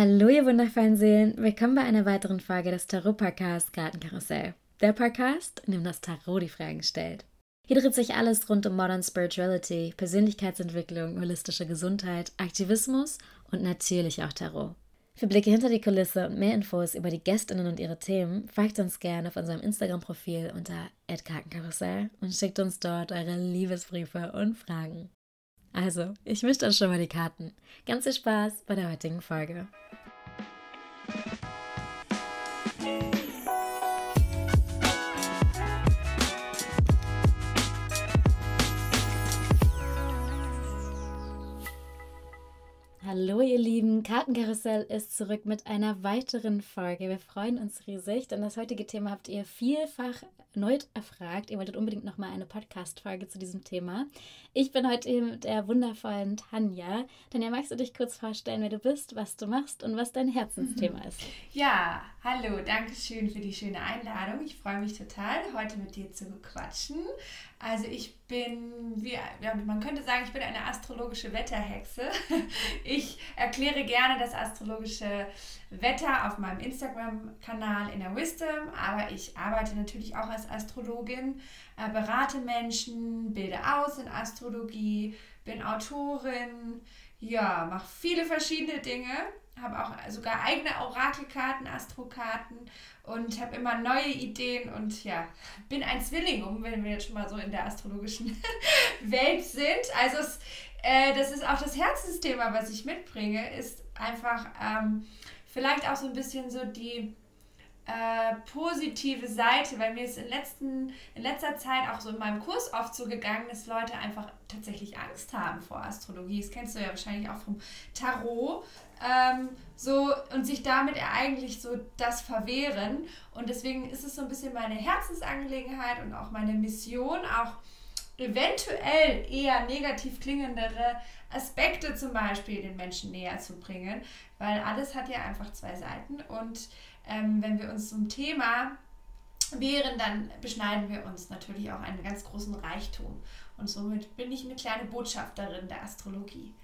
Hallo, ihr wundervollen Seelen. Willkommen bei einer weiteren Folge des Tarot-Podcasts Kartenkarussell. Der Podcast, in dem das Tarot die Fragen stellt. Hier dreht sich alles rund um Modern Spirituality, Persönlichkeitsentwicklung, holistische Gesundheit, Aktivismus und natürlich auch Tarot. Für Blicke hinter die Kulisse und mehr Infos über die Gästinnen und ihre Themen, folgt uns gerne auf unserem Instagram-Profil unter @kartenkarussell und schickt uns dort eure Liebesbriefe und Fragen. Also, ich mische dann schon mal die Karten. Ganz viel Spaß bei der heutigen Folge. Hallo ihr Lieben, Kartenkarussell ist zurück mit einer weiteren Folge. Wir freuen uns riesig, denn das heutige Thema habt ihr vielfach erneut erfragt. Ihr wolltet unbedingt nochmal eine Podcast-Folge zu diesem Thema. Ich bin heute hier mit der wundervollen Tanja. Tanja, magst du dich kurz vorstellen, wer du bist, was du machst und was dein Herzensthema ist? Ja, hallo, danke schön für die schöne Einladung. Ich freue mich total, heute mit dir zu quatschen. Also ich bin, wie, man könnte sagen, ich bin eine astrologische Wetterhexe. Ich erkläre gerne das astrologische Wetter auf meinem Instagram-Kanal in der Wisdom, aber ich arbeite natürlich auch als Astrologin, äh, berate Menschen, bilde aus in Astrologie, bin Autorin, ja, mache viele verschiedene Dinge habe auch sogar eigene Orakelkarten, Astrokarten und habe immer neue Ideen und ja, bin ein Zwilling, wenn wir jetzt schon mal so in der astrologischen Welt sind. Also es, äh, das ist auch das Herzensthema, was ich mitbringe, ist einfach ähm, vielleicht auch so ein bisschen so die äh, positive Seite, weil mir ist in, letzten, in letzter Zeit auch so in meinem Kurs oft so gegangen, dass Leute einfach tatsächlich Angst haben vor Astrologie. Das kennst du ja wahrscheinlich auch vom Tarot. Ähm, so und sich damit eigentlich so das verwehren. Und deswegen ist es so ein bisschen meine Herzensangelegenheit und auch meine Mission, auch eventuell eher negativ klingendere Aspekte zum Beispiel den Menschen näher zu bringen, weil alles hat ja einfach zwei Seiten und ähm, wenn wir uns zum Thema wehren, dann beschneiden wir uns natürlich auch einen ganz großen Reichtum und somit bin ich eine kleine Botschafterin der Astrologie.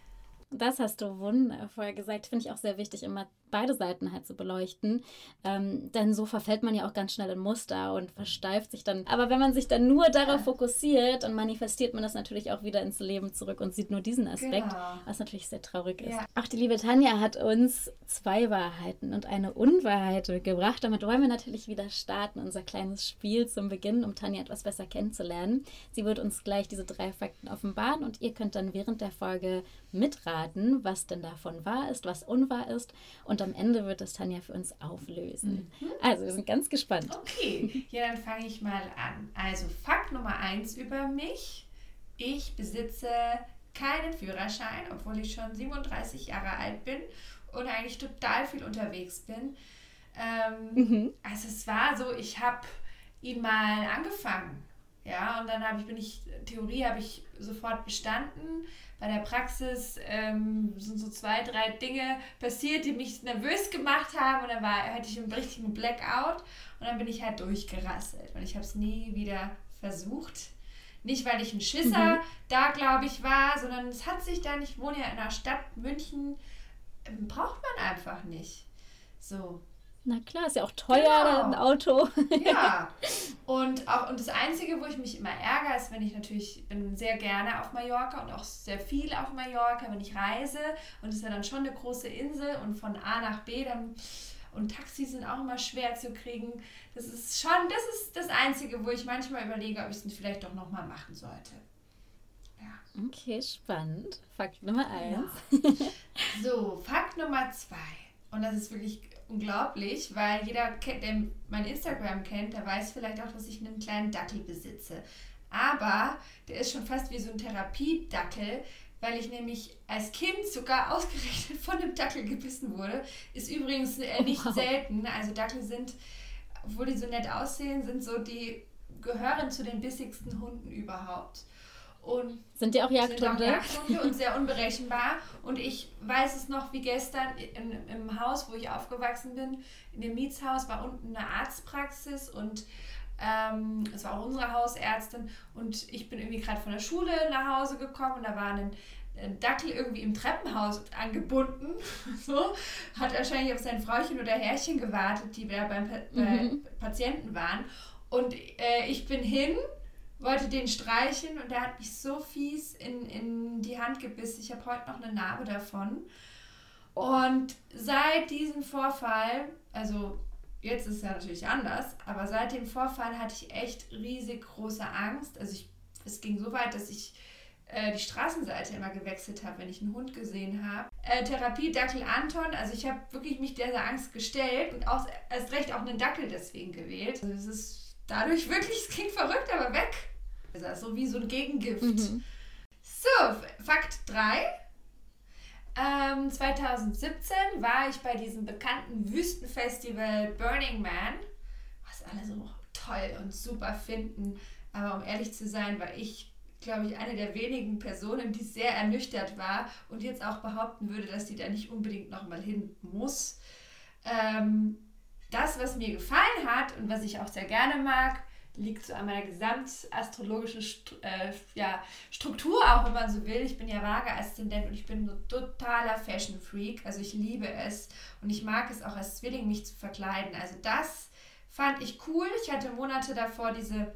Das hast du wundervoll gesagt. Finde ich auch sehr wichtig, immer beide Seiten halt zu beleuchten. Ähm, denn so verfällt man ja auch ganz schnell in Muster und versteift sich dann. Aber wenn man sich dann nur darauf fokussiert, dann manifestiert man das natürlich auch wieder ins Leben zurück und sieht nur diesen Aspekt, genau. was natürlich sehr traurig ist. Ja. Auch die liebe Tanja hat uns zwei Wahrheiten und eine Unwahrheit gebracht. Damit wollen wir natürlich wieder starten, unser kleines Spiel zum Beginn, um Tanja etwas besser kennenzulernen. Sie wird uns gleich diese drei Fakten offenbaren und ihr könnt dann während der Folge mitraten, was denn davon wahr ist, was unwahr ist und am Ende wird das Tanja für uns auflösen. Mhm. Also, wir sind ganz gespannt. Okay, ja, dann fange ich mal an. Also, Fakt Nummer eins über mich. Ich besitze keinen Führerschein, obwohl ich schon 37 Jahre alt bin und eigentlich total viel unterwegs bin. Ähm, mhm. Also es war so, ich habe ihn mal angefangen. Ja, und dann habe ich, bin ich, Theorie habe ich sofort bestanden bei der Praxis ähm, sind so zwei, drei Dinge passiert, die mich nervös gemacht haben und dann war, hatte ich einen richtigen Blackout und dann bin ich halt durchgerasselt und ich habe es nie wieder versucht. Nicht, weil ich ein Schisser mhm. da, glaube ich, war, sondern es hat sich dann, ich wohne ja in einer Stadt, München, ähm, braucht man einfach nicht. So, na klar, ist ja auch teuer, genau. ein Auto. ja. Und auch und das Einzige, wo ich mich immer ärgere, ist, wenn ich natürlich bin sehr gerne auf Mallorca und auch sehr viel auf Mallorca, wenn ich reise. Und es ist ja dann schon eine große Insel und von A nach B dann und Taxis sind auch immer schwer zu kriegen. Das ist schon, das ist das Einzige, wo ich manchmal überlege, ob ich es vielleicht doch nochmal machen sollte. Ja. Okay, spannend. Fakt Nummer eins. Ja. So, Fakt Nummer zwei. Und das ist wirklich unglaublich, weil jeder, der mein Instagram kennt, der weiß vielleicht auch, dass ich einen kleinen Dackel besitze. Aber der ist schon fast wie so ein Therapiedackel, weil ich nämlich als Kind sogar ausgerechnet von einem Dackel gebissen wurde. Ist übrigens äh, nicht wow. selten. Also Dackel sind, obwohl die so nett aussehen, sind so die gehören zu den bissigsten Hunden überhaupt. Und sind die auch Jagdhunde? Sind auch Jagdhunde und sehr unberechenbar. Und ich weiß es noch wie gestern in, im Haus, wo ich aufgewachsen bin, in dem Mietshaus war unten eine Arztpraxis und ähm, es war auch unsere Hausärztin und ich bin irgendwie gerade von der Schule nach Hause gekommen und da war ein Dackel irgendwie im Treppenhaus angebunden. so, hat wahrscheinlich auf sein Frauchen oder Herrchen gewartet, die da beim mhm. bei Patienten waren. Und äh, ich bin hin, wollte den streichen und der hat mich so fies in, in die Hand gebissen. Ich habe heute noch eine Narbe davon. Und seit diesem Vorfall, also jetzt ist es ja natürlich anders, aber seit dem Vorfall hatte ich echt riesig große Angst. Also ich, es ging so weit, dass ich äh, die Straßenseite immer gewechselt habe, wenn ich einen Hund gesehen habe. Äh, Therapie Dackel Anton, also ich habe wirklich mich dieser Angst gestellt und auch erst recht auch einen Dackel deswegen gewählt. Also es ist dadurch wirklich, es klingt verrückt, aber weg. Also so wie so ein Gegengift. Mhm. So, Fakt 3. Ähm, 2017 war ich bei diesem bekannten Wüstenfestival Burning Man, was alle so toll und super finden. Aber um ehrlich zu sein, war ich glaube ich, eine der wenigen Personen, die sehr ernüchtert war und jetzt auch behaupten würde, dass sie da nicht unbedingt nochmal hin muss. Ähm, das, was mir gefallen hat und was ich auch sehr gerne mag, liegt so an meiner gesamtastrologischen St äh, ja, Struktur, auch wenn man so will. Ich bin ja vage Aszendent und ich bin so totaler Fashion Freak. Also ich liebe es und ich mag es auch als Zwilling, mich zu verkleiden. Also das fand ich cool. Ich hatte Monate davor diese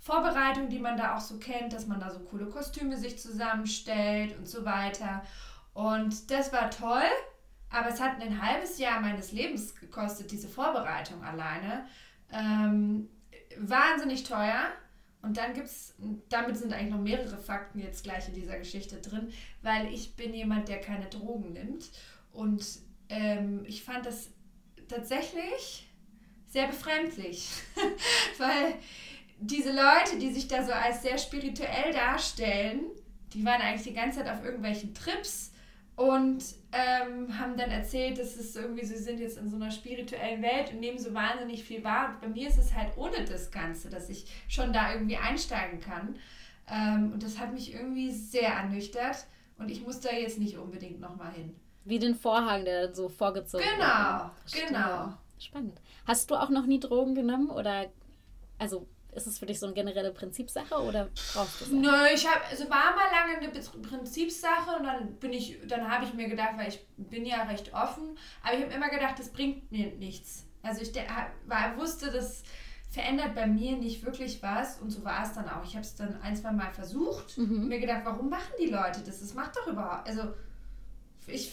Vorbereitung, die man da auch so kennt, dass man da so coole Kostüme sich zusammenstellt und so weiter. Und das war toll, aber es hat ein halbes Jahr meines Lebens gekostet, diese Vorbereitung alleine. Ähm, wahnsinnig teuer. Und dann gibt es, damit sind eigentlich noch mehrere Fakten jetzt gleich in dieser Geschichte drin, weil ich bin jemand, der keine Drogen nimmt. Und ähm, ich fand das tatsächlich sehr befremdlich, weil diese Leute, die sich da so als sehr spirituell darstellen, die waren eigentlich die ganze Zeit auf irgendwelchen Trips und ähm, haben dann erzählt, dass es irgendwie, sie sind jetzt in so einer spirituellen Welt und nehmen so wahnsinnig viel wahr. Bei mir ist es halt ohne das Ganze, dass ich schon da irgendwie einsteigen kann. Ähm, und das hat mich irgendwie sehr ernüchtert und ich muss da jetzt nicht unbedingt nochmal hin. Wie den Vorhang, der so vorgezogen wird. Genau, genau. Spannend. Hast du auch noch nie Drogen genommen oder also ist es für dich so eine generelle Prinzipsache oder brauchst du es? Nö, ich habe, also war mal lange eine Prinzipsache und dann bin ich, dann habe ich mir gedacht, weil ich bin ja recht offen, aber ich habe immer gedacht, das bringt mir nichts. Also ich war, wusste, das verändert bei mir nicht wirklich was und so war es dann auch. Ich habe es dann ein, zwei Mal versucht mhm. und mir gedacht, warum machen die Leute das? Das macht doch überhaupt, also ich,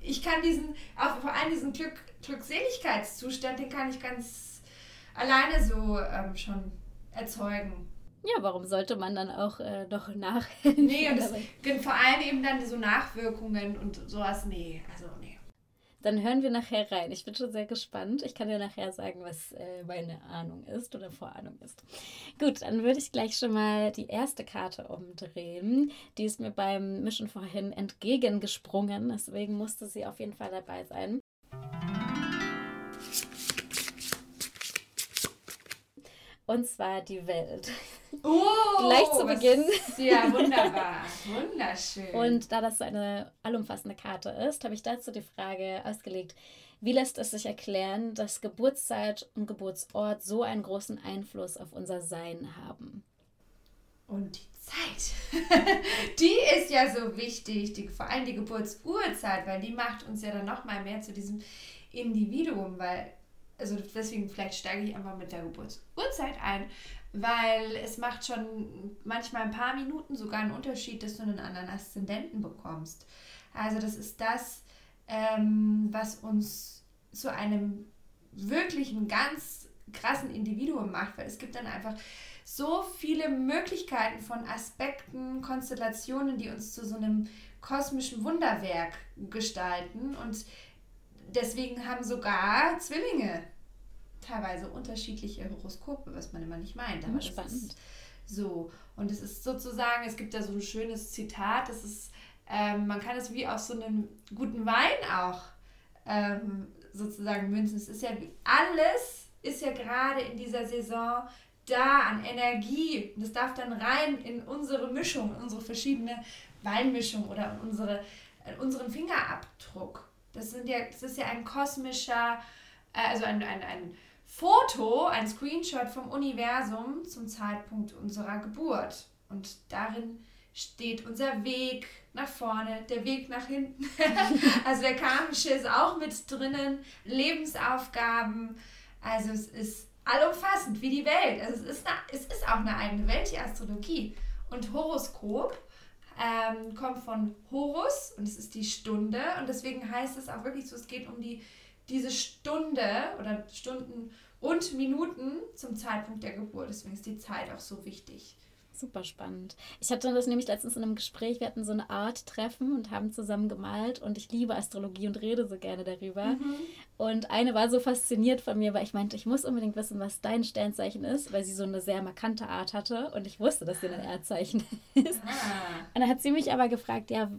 ich kann diesen, auch vor allem diesen Glück, Glückseligkeitszustand, den kann ich ganz alleine so ähm, schon erzeugen. Ja, warum sollte man dann auch äh, doch nach. nee, und das, vor allem eben dann so Nachwirkungen und sowas, nee, also nee. Dann hören wir nachher rein. Ich bin schon sehr gespannt. Ich kann dir nachher sagen, was äh, meine Ahnung ist oder Vorahnung ist. Gut, dann würde ich gleich schon mal die erste Karte umdrehen. Die ist mir beim Mischen vorhin entgegengesprungen. Deswegen musste sie auf jeden Fall dabei sein. Und zwar die Welt. Oh, Gleich zu Beginn. Ja, wunderbar. Wunderschön. Und da das so eine allumfassende Karte ist, habe ich dazu die Frage ausgelegt, wie lässt es sich erklären, dass Geburtszeit und Geburtsort so einen großen Einfluss auf unser Sein haben? Und die Zeit, die ist ja so wichtig, die, vor allem die Geburtsurzeit, weil die macht uns ja dann nochmal mehr zu diesem Individuum, weil also deswegen vielleicht steige ich einfach mit der Geburtsurzeit ein, weil es macht schon manchmal ein paar Minuten sogar einen Unterschied, dass du einen anderen Aszendenten bekommst. Also das ist das, ähm, was uns zu einem wirklichen, ganz krassen Individuum macht, weil es gibt dann einfach so viele Möglichkeiten von Aspekten, Konstellationen, die uns zu so einem kosmischen Wunderwerk gestalten und deswegen haben sogar Zwillinge teilweise unterschiedliche Horoskope, was man immer nicht meint. Aber spannend. so. Und es ist sozusagen, es gibt da so ein schönes Zitat, das ist, ähm, man kann es wie aus so einem guten Wein auch ähm, sozusagen münzen. Es ist ja alles ist ja gerade in dieser Saison da an Energie. Das darf dann rein in unsere Mischung, in unsere verschiedene Weinmischung oder in unsere, in unseren Fingerabdruck. Das, sind ja, das ist ja ein kosmischer, äh, also ein, ein, ein Foto, ein Screenshot vom Universum zum Zeitpunkt unserer Geburt. Und darin steht unser Weg nach vorne, der Weg nach hinten. also der karmische ist auch mit drinnen, Lebensaufgaben. Also es ist allumfassend wie die Welt. Also es ist, eine, es ist auch eine eigene Welt, die Astrologie. Und Horoskop ähm, kommt von Horus und es ist die Stunde. Und deswegen heißt es auch wirklich so, es geht um die, diese Stunde oder Stunden und Minuten zum Zeitpunkt der Geburt. Deswegen ist die Zeit auch so wichtig. Super spannend. Ich hatte das nämlich letztens in einem Gespräch, wir hatten so eine Art Treffen und haben zusammen gemalt und ich liebe Astrologie und rede so gerne darüber. Mhm. Und eine war so fasziniert von mir, weil ich meinte, ich muss unbedingt wissen, was dein Sternzeichen ist, weil sie so eine sehr markante Art hatte und ich wusste, dass sie ein Erdzeichen ist. Ah. Und dann hat sie mich aber gefragt, ja,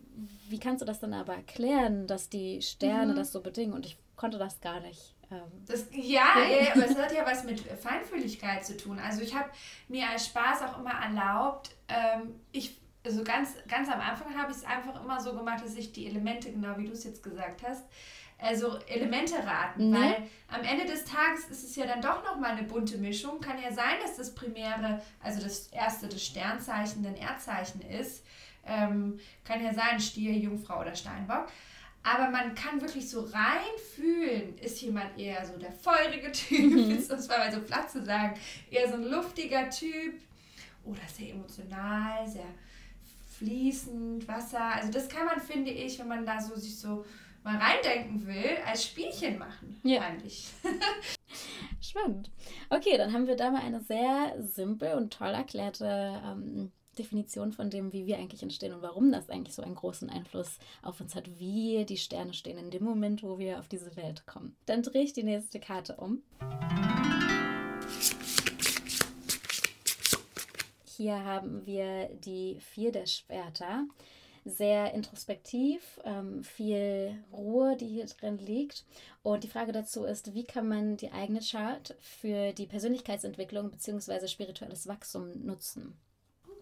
wie kannst du das dann aber erklären, dass die Sterne mhm. das so bedingen? Und ich konnte das gar nicht. Ähm, das, ja, ja, aber es hat ja was mit Feinfühligkeit zu tun. Also ich habe mir als Spaß auch immer erlaubt, ähm, ich, also ganz, ganz am Anfang habe ich es einfach immer so gemacht, dass ich die Elemente, genau wie du es jetzt gesagt hast, also Elemente raten, mhm. weil am Ende des Tages ist es ja dann doch nochmal eine bunte Mischung. Kann ja sein, dass das Primäre, also das erste, das Sternzeichen, ein Erdzeichen ist. Ähm, kann ja sein, Stier, Jungfrau oder Steinbock. Aber man kann wirklich so reinfühlen, ist jemand eher so der feurige Typ, mhm. ist das mal so platt zu sagen, eher so ein luftiger Typ oder sehr emotional, sehr fließend, Wasser. Also das kann man, finde ich, wenn man da so sich so mal reindenken will, als Spielchen machen, ja. eigentlich. Spannend. Okay, dann haben wir da mal eine sehr simpel und toll erklärte ähm, Definition von dem, wie wir eigentlich entstehen und warum das eigentlich so einen großen Einfluss auf uns hat, wie die Sterne stehen in dem Moment, wo wir auf diese Welt kommen. Dann drehe ich die nächste Karte um. Hier haben wir die vier der Schwerter. Sehr introspektiv, ähm, viel Ruhe, die hier drin liegt. Und die Frage dazu ist, wie kann man die eigene Chart für die Persönlichkeitsentwicklung bzw. spirituelles Wachstum nutzen?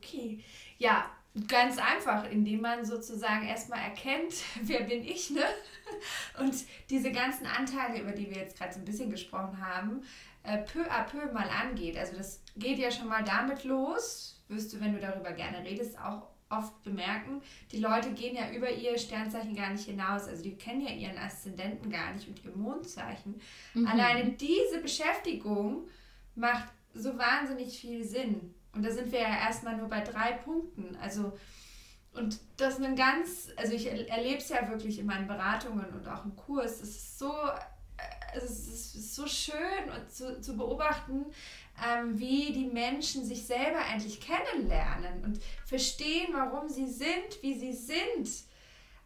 Okay. Ja, ganz einfach, indem man sozusagen erstmal erkennt, wer bin ich, ne? Und diese ganzen Anteile, über die wir jetzt gerade so ein bisschen gesprochen haben, äh, peu à peu mal angeht. Also das geht ja schon mal damit los, wirst du, wenn du darüber gerne redest, auch oft bemerken, die Leute gehen ja über ihr Sternzeichen gar nicht hinaus. Also die kennen ja ihren Aszendenten gar nicht und ihr Mondzeichen. Mhm. Alleine diese Beschäftigung macht so wahnsinnig viel Sinn. Und da sind wir ja erstmal nur bei drei Punkten. Also, und das ist ein ganz, also ich erlebe es ja wirklich in meinen Beratungen und auch im Kurs. Es ist so, äh, es ist so schön und zu, zu beobachten, ähm, wie die Menschen sich selber endlich kennenlernen und verstehen, warum sie sind, wie sie sind.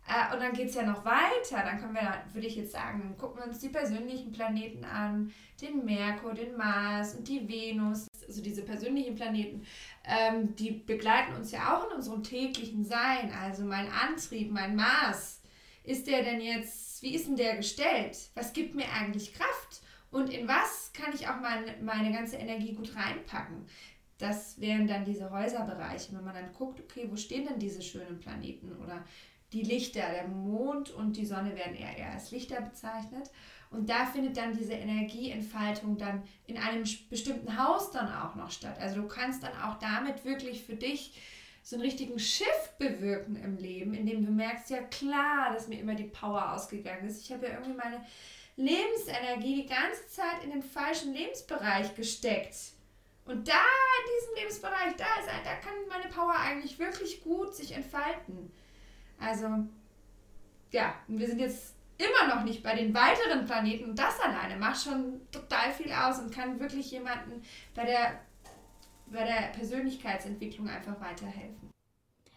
Äh, und dann geht es ja noch weiter. Dann können wir, würde ich jetzt sagen, gucken wir uns die persönlichen Planeten an, den Merkur, den Mars und die Venus also diese persönlichen Planeten, ähm, die begleiten uns ja auch in unserem täglichen Sein. Also mein Antrieb, mein Maß, ist der denn jetzt, wie ist denn der gestellt? Was gibt mir eigentlich Kraft? Und in was kann ich auch meine, meine ganze Energie gut reinpacken? Das wären dann diese Häuserbereiche, wenn man dann guckt, okay, wo stehen denn diese schönen Planeten oder die Lichter, der Mond und die Sonne werden eher, eher als Lichter bezeichnet. Und da findet dann diese Energieentfaltung dann in einem bestimmten Haus dann auch noch statt. Also du kannst dann auch damit wirklich für dich so einen richtigen Shift bewirken im Leben, indem du merkst, ja klar, dass mir immer die Power ausgegangen ist. Ich habe ja irgendwie meine Lebensenergie die ganze Zeit in den falschen Lebensbereich gesteckt. Und da in diesem Lebensbereich, da ist, da kann meine Power eigentlich wirklich gut sich entfalten. Also, ja, wir sind jetzt immer noch nicht bei den weiteren Planeten. Und das alleine macht schon total viel aus und kann wirklich jemanden bei der, bei der Persönlichkeitsentwicklung einfach weiterhelfen.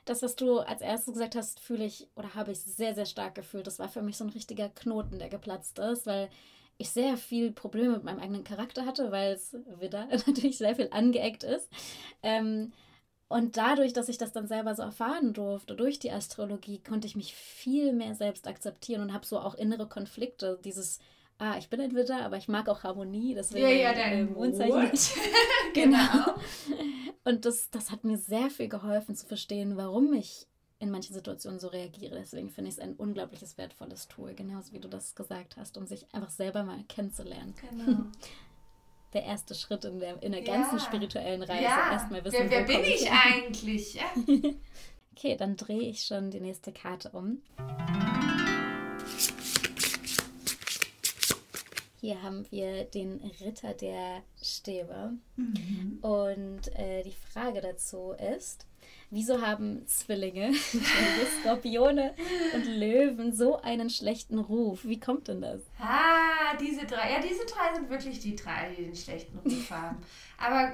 Das, was du als erstes gesagt hast, fühle ich oder habe ich sehr, sehr stark gefühlt. Das war für mich so ein richtiger Knoten, der geplatzt ist, weil ich sehr viel Probleme mit meinem eigenen Charakter hatte, weil es wieder natürlich sehr viel angeeckt ist. Ähm, und dadurch, dass ich das dann selber so erfahren durfte, durch die Astrologie, konnte ich mich viel mehr selbst akzeptieren und habe so auch innere Konflikte. Dieses, ah, ich bin ein Widder, aber ich mag auch Harmonie. Deswegen ja, ja, dein Mondzeichen. genau. Und das, das hat mir sehr viel geholfen zu verstehen, warum ich in manchen Situationen so reagiere. Deswegen finde ich es ein unglaubliches wertvolles Tool, genauso wie du das gesagt hast, um sich einfach selber mal kennenzulernen. Genau. der erste Schritt in der, in der ganzen ja. spirituellen Reise. Ja. Erstmal wissen, wer, wer bin ich, ich eigentlich? Ja. Okay, dann drehe ich schon die nächste Karte um. Hier haben wir den Ritter der Stäbe. Mhm. Und äh, die Frage dazu ist, wieso haben Zwillinge, Skorpione und Löwen so einen schlechten Ruf? Wie kommt denn das? Ah, diese drei. Ja, diese drei sind wirklich die drei, die den schlechten Ruf haben. Aber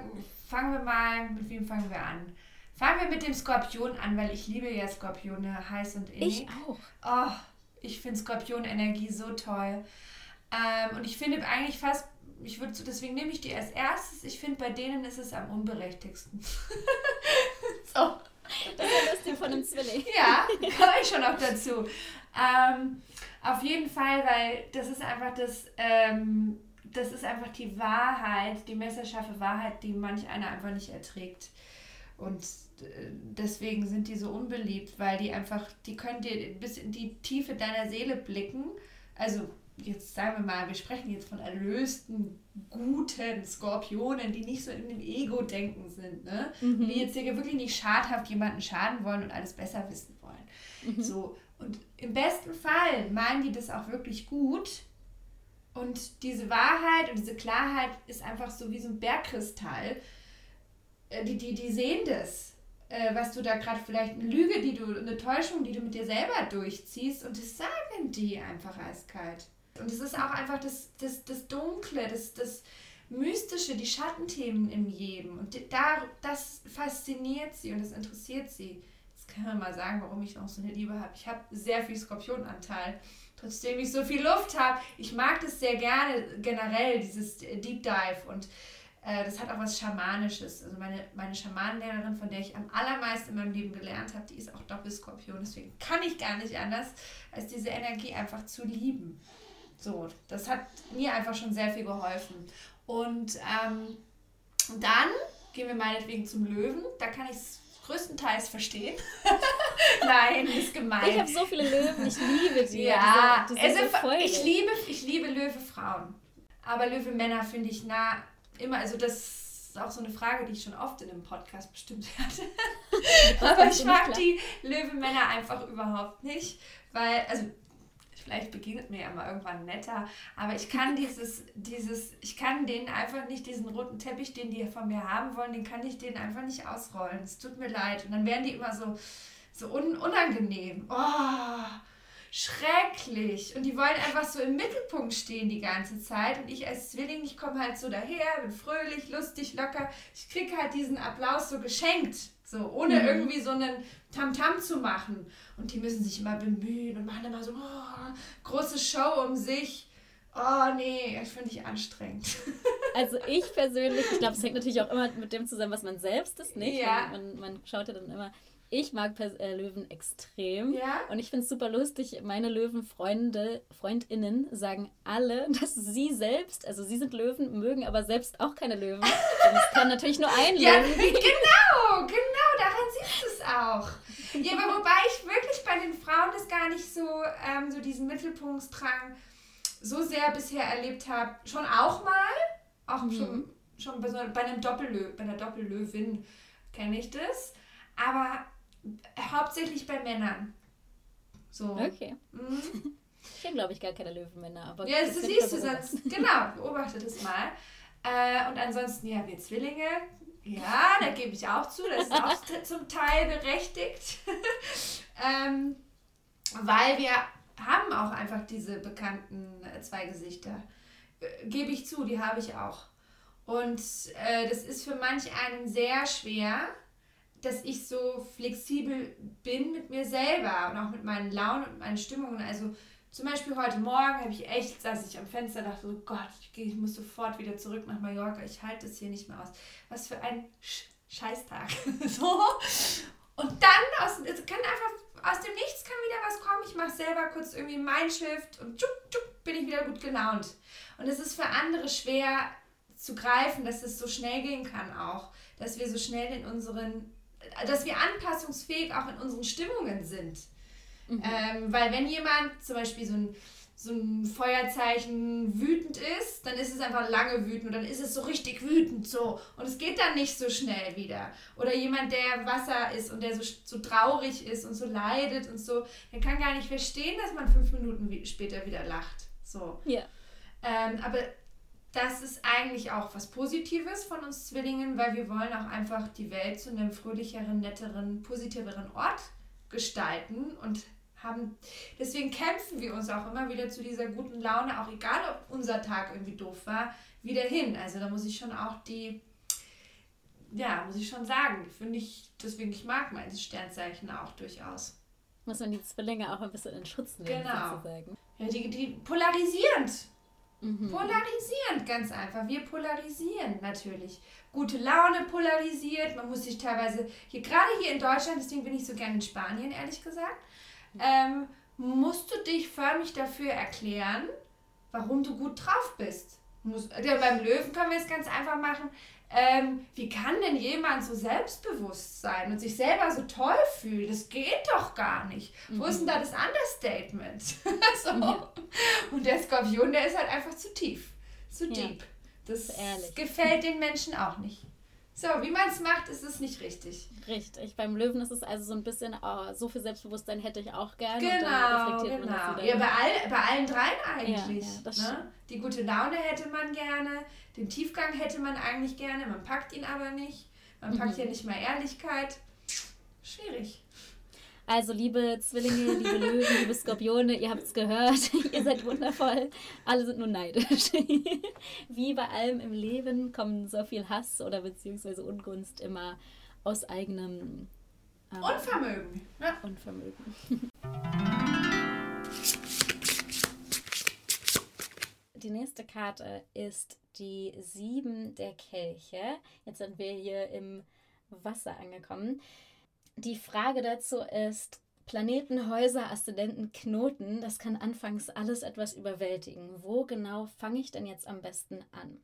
fangen wir mal, mit wem fangen wir an? Fangen wir mit dem Skorpion an, weil ich liebe ja Skorpione heiß und innig. Ich auch. Oh, ich finde Skorpionenergie so toll. Ähm, und ich finde eigentlich fast, ich würde deswegen nehme ich die als erstes. Ich finde, bei denen ist es am unberechtigsten. Das ist ja lustig von einem Zwilling. Ja, komme ich schon auch dazu. Ähm, auf jeden Fall, weil das ist einfach das, ähm, das ist einfach die Wahrheit, die messerscharfe Wahrheit, die manch einer einfach nicht erträgt. Und äh, deswegen sind die so unbeliebt, weil die einfach, die können dir bis in die Tiefe deiner Seele blicken. Also jetzt sagen wir mal, wir sprechen jetzt von erlösten, guten Skorpionen, die nicht so in dem Ego-Denken sind, ne? Mhm. Die jetzt hier wirklich nicht schadhaft jemanden schaden wollen und alles besser wissen wollen. Mhm. So, und im besten Fall meinen die das auch wirklich gut. Und diese Wahrheit und diese Klarheit ist einfach so wie so ein Bergkristall. Äh, die, die, die sehen das äh, was du da gerade vielleicht eine Lüge, die du, eine Täuschung, die du mit dir selber durchziehst und das sagen die einfach eiskalt. Und es ist auch einfach das, das, das Dunkle, das, das Mystische, die Schattenthemen in jedem. Und da, das fasziniert sie und das interessiert sie. Jetzt kann man mal sagen, warum ich noch so eine Liebe habe. Ich habe sehr viel Skorpionanteil. Trotzdem ich so viel Luft habe. Ich mag das sehr gerne generell, dieses Deep Dive. Und äh, das hat auch was Schamanisches. Also meine, meine Schamanenlehrerin, von der ich am allermeisten in meinem Leben gelernt habe, die ist auch Doppelskorpion. Deswegen kann ich gar nicht anders, als diese Energie einfach zu lieben. So, das hat mir einfach schon sehr viel geholfen. Und ähm, dann gehen wir meinetwegen zum Löwen. Da kann ich es größtenteils verstehen. Nein, ist gemein. Ich habe so viele Löwen, ich liebe die. Ja, diese, diese also, ich, liebe, ich liebe Löwe-Frauen. Aber Löwe-Männer finde ich nah immer, also das ist auch so eine Frage, die ich schon oft in einem Podcast bestimmt hatte. Aber ich mag die Löwe-Männer einfach überhaupt nicht, weil, also vielleicht begegnet mir ja mal irgendwann netter, aber ich kann dieses, dieses, ich kann denen einfach nicht diesen roten Teppich, den die von mir haben wollen, den kann ich denen einfach nicht ausrollen. Es tut mir leid. Und dann werden die immer so, so un unangenehm. Oh, schrecklich. Und die wollen einfach so im Mittelpunkt stehen die ganze Zeit. Und ich als Zwilling, ich komme halt so daher, bin fröhlich, lustig, locker. Ich kriege halt diesen Applaus so geschenkt. So, ohne mhm. irgendwie so einen Tamtam -Tam zu machen. Und die müssen sich immer bemühen und machen immer so oh, große Show um sich. Oh nee, das finde ich anstrengend. Also ich persönlich, ich glaube, es hängt natürlich auch immer mit dem zusammen, was man selbst ist, nicht? Ja. Man, man schaut ja dann immer, ich mag äh, Löwen extrem. Ja? Und ich finde es super lustig. Meine Löwenfreunde, Freundinnen sagen alle, dass sie selbst, also sie sind Löwen, mögen aber selbst auch keine Löwen. Und es kann natürlich nur ein ja, Löwen. Genau, genau, daran siehst du es auch. Ja, aber wobei ich wirklich bei den Frauen das gar nicht so, ähm, so diesen Mittelpunktsdrang so sehr bisher erlebt habe. Schon auch mal, auch mhm. schon, schon bei, so, bei, einem Doppellö bei einer Doppellöwin kenne ich das. Aber hauptsächlich bei Männern. So. Okay. Mhm. Ich kenne, glaube ich, gar keine Löwenmänner. Aber ja, das, das siehst du sonst. Genau, beobachte das mal. Äh, und ansonsten, ja, wir Zwillinge. Ja, da gebe ich auch zu. Das ist auch zum Teil berechtigt. ähm, weil wir haben auch einfach diese bekannten äh, zwei Gesichter. Äh, gebe ich zu, die habe ich auch. Und äh, das ist für manch einen sehr schwer, dass ich so flexibel bin mit mir selber und auch mit meinen Launen und meinen Stimmungen. Also zum Beispiel heute Morgen habe ich echt, saß ich am Fenster dachte, oh Gott, ich, muss sofort wieder zurück nach Mallorca. Ich halte es hier nicht mehr aus. Was für ein Sch Scheißtag. so. Und dann aus, es kann einfach aus dem Nichts kann wieder was kommen. Ich mache selber kurz irgendwie mein Shift und tschuk, tschuk, bin ich wieder gut gelaunt. Und es ist für andere schwer zu greifen, dass es so schnell gehen kann auch. Dass wir so schnell in unseren dass wir anpassungsfähig auch in unseren Stimmungen sind. Mhm. Ähm, weil wenn jemand zum Beispiel so ein so ein Feuerzeichen wütend ist, dann ist es einfach lange wütend und dann ist es so richtig wütend so und es geht dann nicht so schnell wieder. Oder jemand, der Wasser ist und der so, so traurig ist und so leidet und so, der kann gar nicht verstehen, dass man fünf Minuten später wieder lacht. So. Ja. Ähm, aber das ist eigentlich auch was Positives von uns Zwillingen, weil wir wollen auch einfach die Welt zu einem fröhlicheren, netteren, positiveren Ort gestalten und haben, deswegen kämpfen wir uns auch immer wieder zu dieser guten Laune, auch egal ob unser Tag irgendwie doof war, wieder hin. Also da muss ich schon auch die, ja, muss ich schon sagen, finde ich, deswegen, ich mag mein Sternzeichen auch durchaus. Muss man die Zwillinge auch ein bisschen in Schutz nehmen, genau. sozusagen. Ja, die, die polarisierend. Mhm. Polarisierend, ganz einfach. Wir polarisieren natürlich. Gute Laune polarisiert. Man muss sich teilweise, hier gerade hier in Deutschland, deswegen bin ich so gerne in Spanien, ehrlich gesagt, ähm, musst du dich förmlich dafür erklären, warum du gut drauf bist. Muss, ja, beim Löwen können wir es ganz einfach machen. Ähm, wie kann denn jemand so selbstbewusst sein und sich selber so toll fühlen? Das geht doch gar nicht. Mhm. Wo ist denn da das Understatement? so. ja. Und der Skorpion, der ist halt einfach zu tief, zu deep. Das gefällt den Menschen auch nicht. So, wie man es macht, ist es nicht richtig. Richtig. Beim Löwen ist es also so ein bisschen, oh, so viel Selbstbewusstsein hätte ich auch gerne. Genau, genau. Ja, bei, all, bei allen dreien eigentlich. Ja, ja, ne? Die gute Laune hätte man gerne, den Tiefgang hätte man eigentlich gerne, man packt ihn aber nicht. Man packt mhm. ja nicht mal Ehrlichkeit. Schwierig. Also, liebe Zwillinge, liebe Löwen, liebe Skorpione, ihr habt es gehört, ihr seid wundervoll. Alle sind nur neidisch. Wie bei allem im Leben kommen so viel Hass oder beziehungsweise Ungunst immer aus eigenem ähm, Unvermögen. Ja. Unvermögen. Die nächste Karte ist die Sieben der Kelche. Jetzt sind wir hier im Wasser angekommen. Die Frage dazu ist, Planeten, Häuser, Aszendenten, Knoten, das kann anfangs alles etwas überwältigen. Wo genau fange ich denn jetzt am besten an?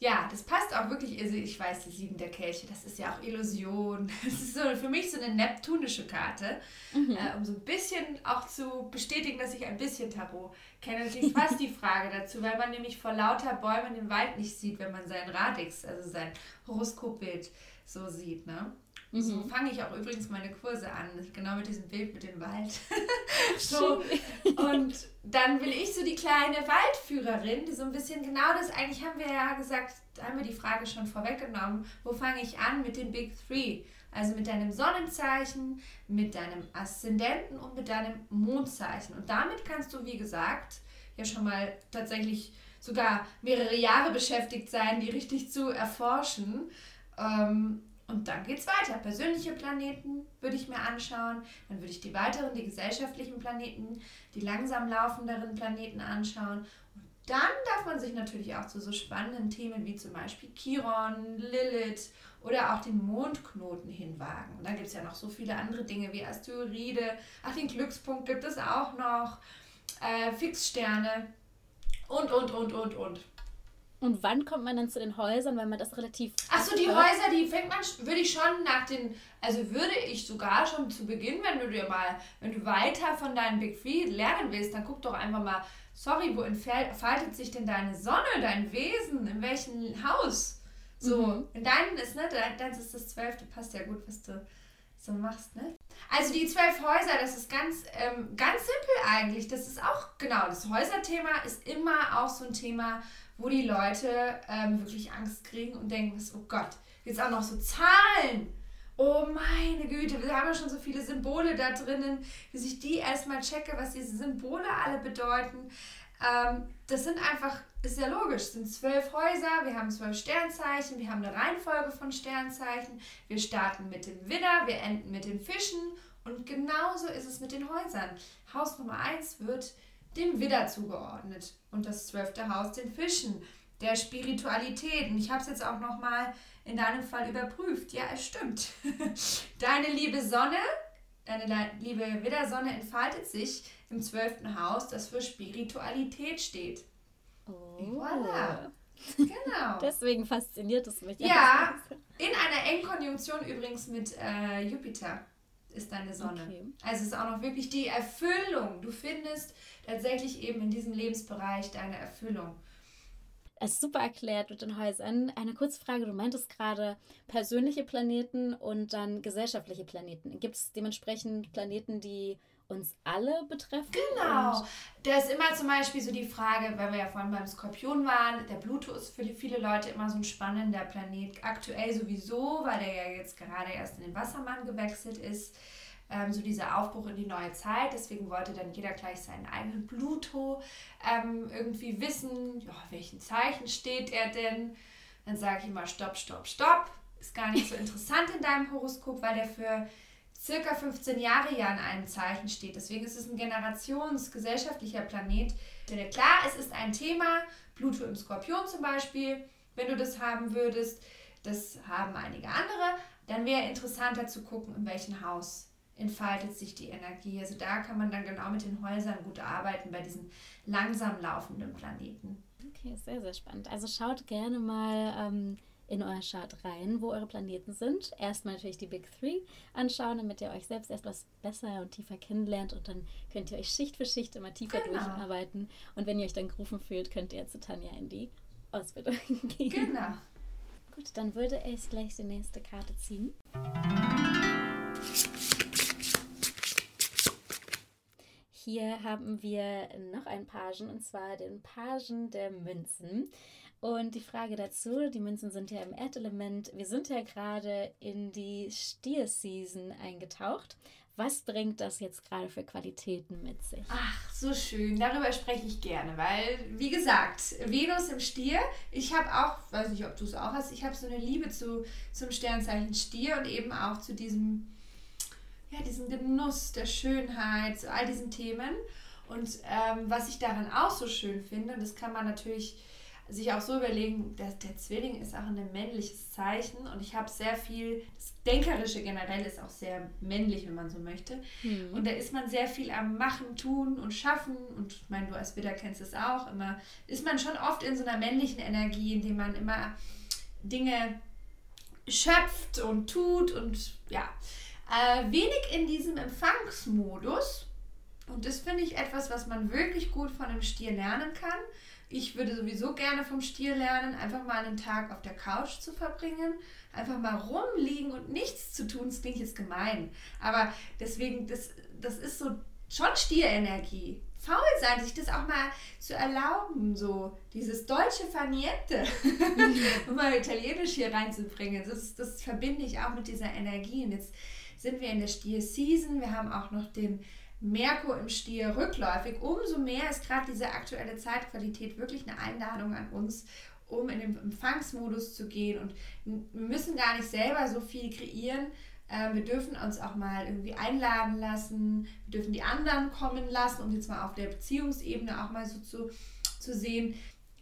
Ja, das passt auch wirklich. Also ich weiß, die Sieben der Kelche, das ist ja auch Illusion. Das ist so für mich so eine neptunische Karte, mhm. äh, um so ein bisschen auch zu bestätigen, dass ich ein bisschen Tarot kenne. Natürlich fast die Frage dazu, weil man nämlich vor lauter Bäumen den Wald nicht sieht, wenn man sein Radix, also sein Horoskopbild so sieht. Ne? Mhm. So fange ich auch übrigens meine Kurse an, genau mit diesem Bild mit dem Wald. so. Und dann bin ich so die kleine Waldführerin, die so ein bisschen genau das, eigentlich haben wir ja gesagt, da haben wir die Frage schon vorweggenommen, wo fange ich an mit den Big Three? Also mit deinem Sonnenzeichen, mit deinem Aszendenten und mit deinem Mondzeichen. Und damit kannst du, wie gesagt, ja schon mal tatsächlich sogar mehrere Jahre beschäftigt sein, die richtig zu erforschen. Ähm, und dann geht es weiter. Persönliche Planeten würde ich mir anschauen. Dann würde ich die weiteren, die gesellschaftlichen Planeten, die langsam laufenderen Planeten anschauen. Und dann darf man sich natürlich auch zu so spannenden Themen wie zum Beispiel Chiron, Lilith oder auch den Mondknoten hinwagen. Und dann gibt es ja noch so viele andere Dinge wie Asteroide. Ach, den Glückspunkt gibt es auch noch. Äh, Fixsterne und, und, und, und, und. Und wann kommt man dann zu den Häusern, wenn man das relativ. Achso, die Häuser, die fängt man, würde ich schon nach den, also würde ich sogar schon zu Beginn, wenn du dir mal, wenn du weiter von deinen Big Three lernen willst, dann guck doch einfach mal, sorry, wo entfaltet sich denn deine Sonne, dein Wesen, in welchem Haus? So, mhm. in deinem ist, ne, dein ist das zwölfte, passt ja gut, was du so machst, ne? Also die zwölf Häuser, das ist ganz, ähm, ganz simpel eigentlich. Das ist auch, genau, das Häuserthema ist immer auch so ein Thema, wo die Leute ähm, wirklich Angst kriegen und denken, oh Gott, jetzt auch noch so Zahlen. Oh meine Güte, wir haben ja schon so viele Symbole da drinnen, bis ich die erstmal checke, was diese Symbole alle bedeuten. Ähm, das sind einfach, ist ja logisch, sind zwölf Häuser, wir haben zwölf Sternzeichen, wir haben eine Reihenfolge von Sternzeichen, wir starten mit dem Widder, wir enden mit den Fischen und genauso ist es mit den Häusern. Haus Nummer 1 wird dem Widder zugeordnet und das zwölfte Haus den Fischen, der Spiritualität. Und ich habe es jetzt auch nochmal in deinem Fall überprüft. Ja, es stimmt. Deine liebe Sonne, deine liebe Widdersonne entfaltet sich im zwölften Haus, das für Spiritualität steht. Oh. Voilà. Genau. Deswegen fasziniert es mich. Ja, in einer engen Konjunktion übrigens mit äh, Jupiter ist deine Sonne. Okay. Also es ist auch noch wirklich die Erfüllung. Du findest tatsächlich eben in diesem Lebensbereich deine Erfüllung. Es ist super erklärt mit den Häusern. Eine kurze Frage, du meintest gerade persönliche Planeten und dann gesellschaftliche Planeten. Gibt es dementsprechend Planeten, die uns alle betreffen? Genau. Da ist immer zum Beispiel so die Frage, weil wir ja vorhin beim Skorpion waren, der Pluto ist für viele Leute immer so ein spannender Planet. Aktuell sowieso, weil der ja jetzt gerade erst in den Wassermann gewechselt ist. Ähm, so dieser Aufbruch in die neue Zeit. Deswegen wollte dann jeder gleich seinen eigenen Pluto ähm, irgendwie wissen, ja, welchen Zeichen steht er denn. Dann sage ich immer, stopp, stopp, stopp. Ist gar nicht so interessant in deinem Horoskop, weil der für circa 15 Jahre ja in einem Zeichen steht. Deswegen ist es ein generationsgesellschaftlicher Planet. Klar, es ist ein Thema, Pluto im Skorpion zum Beispiel, wenn du das haben würdest, das haben einige andere, dann wäre interessanter zu gucken, in welchem Haus entfaltet sich die Energie. Also da kann man dann genau mit den Häusern gut arbeiten, bei diesen langsam laufenden Planeten. Okay, sehr, sehr spannend. Also schaut gerne mal ähm, in euer Chart rein, wo eure Planeten sind. Erstmal natürlich die Big Three anschauen, damit ihr euch selbst etwas besser und tiefer kennenlernt und dann könnt ihr euch Schicht für Schicht immer tiefer genau. durcharbeiten. Und wenn ihr euch dann gerufen fühlt, könnt ihr zu Tanja in die Ausbildung gehen. Genau. Gut, dann würde ich gleich die nächste Karte ziehen. Hier haben wir noch einen Pagen und zwar den Pagen der Münzen. Und die Frage dazu, die Münzen sind ja im Erdelement. Wir sind ja gerade in die Stier-Season eingetaucht. Was bringt das jetzt gerade für Qualitäten mit sich? Ach, so schön. Darüber spreche ich gerne, weil, wie gesagt, Venus im Stier, ich habe auch, weiß nicht, ob du es auch hast, ich habe so eine Liebe zu, zum Sternzeichen Stier und eben auch zu diesem, ja, diesem Genuss der Schönheit, zu all diesen Themen. Und ähm, was ich daran auch so schön finde, das kann man natürlich sich auch so überlegen, dass der Zwilling ist auch ein männliches Zeichen und ich habe sehr viel, das Denkerische generell ist auch sehr männlich, wenn man so möchte. Mhm. Und da ist man sehr viel am Machen, Tun und Schaffen und ich meine, du als Widder kennst es auch immer, ist man schon oft in so einer männlichen Energie, in dem man immer Dinge schöpft und tut und ja, äh, wenig in diesem Empfangsmodus. Und das finde ich etwas, was man wirklich gut von einem Stier lernen kann ich würde sowieso gerne vom Stier lernen, einfach mal einen Tag auf der Couch zu verbringen, einfach mal rumliegen und nichts zu tun. Das klingt jetzt gemein, aber deswegen, das, das ist so schon Stierenergie. Faul sein, sich das auch mal zu erlauben, so dieses deutsche Faniette, um mal italienisch hier reinzubringen. Das, das verbinde ich auch mit dieser Energie. Und jetzt sind wir in der Stier-Season. Wir haben auch noch den Merkur im Stier rückläufig, umso mehr ist gerade diese aktuelle Zeitqualität wirklich eine Einladung an uns, um in den Empfangsmodus zu gehen. Und wir müssen gar nicht selber so viel kreieren. Ähm, wir dürfen uns auch mal irgendwie einladen lassen. Wir dürfen die anderen kommen lassen, um jetzt mal auf der Beziehungsebene auch mal so zu, zu sehen.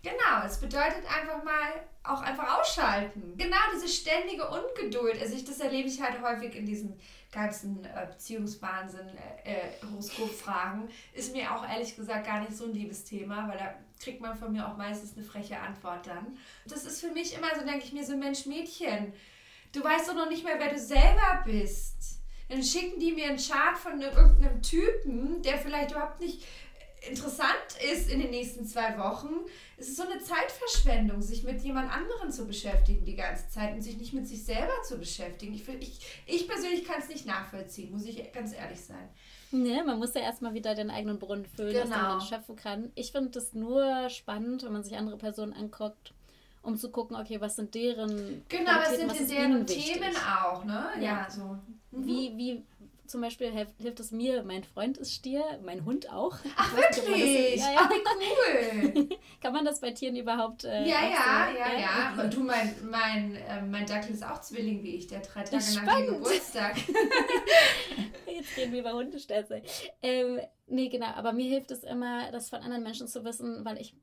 Genau, es bedeutet einfach mal auch einfach ausschalten. Genau, diese ständige Ungeduld. Also ich, das erlebe ich halt häufig in diesen ganzen äh, Beziehungswahnsinn, äh, äh, Horoskopfragen, ist mir auch ehrlich gesagt gar nicht so ein liebes Thema, weil da kriegt man von mir auch meistens eine freche Antwort dann. Das ist für mich immer so, denke ich mir, so Mensch, Mädchen, du weißt doch noch nicht mehr, wer du selber bist. Dann schicken die mir einen Chart von irgendeinem Typen, der vielleicht überhaupt nicht interessant ist in den nächsten zwei Wochen. Es ist so eine Zeitverschwendung, sich mit jemand anderen zu beschäftigen die ganze Zeit und sich nicht mit sich selber zu beschäftigen. Ich, ich, ich persönlich kann es nicht nachvollziehen, muss ich ganz ehrlich sein. Nee, man muss ja erstmal wieder den eigenen Brunnen füllen, genau. dass man dann schöpfen kann. Ich finde das nur spannend, wenn man sich andere Personen anguckt, um zu gucken, okay, was sind deren Genau, was sind was deren Themen auch, ne? Ja, ja so. Mhm. Wie, wie zum Beispiel hilft, hilft es mir, mein Freund ist Stier, mein Hund auch. Ach, wirklich? Das, ja, ja. Ach, wie cool. Kann man das bei Tieren überhaupt äh, Ja, ja, ja, ja, ja. Und du, mein, mein, äh, mein Dackel ist auch Zwilling wie ich, der drei Tage nach dem Geburtstag. Jetzt reden wir über Hundestärze. Ähm, nee, genau, aber mir hilft es immer, das von anderen Menschen zu wissen, weil ich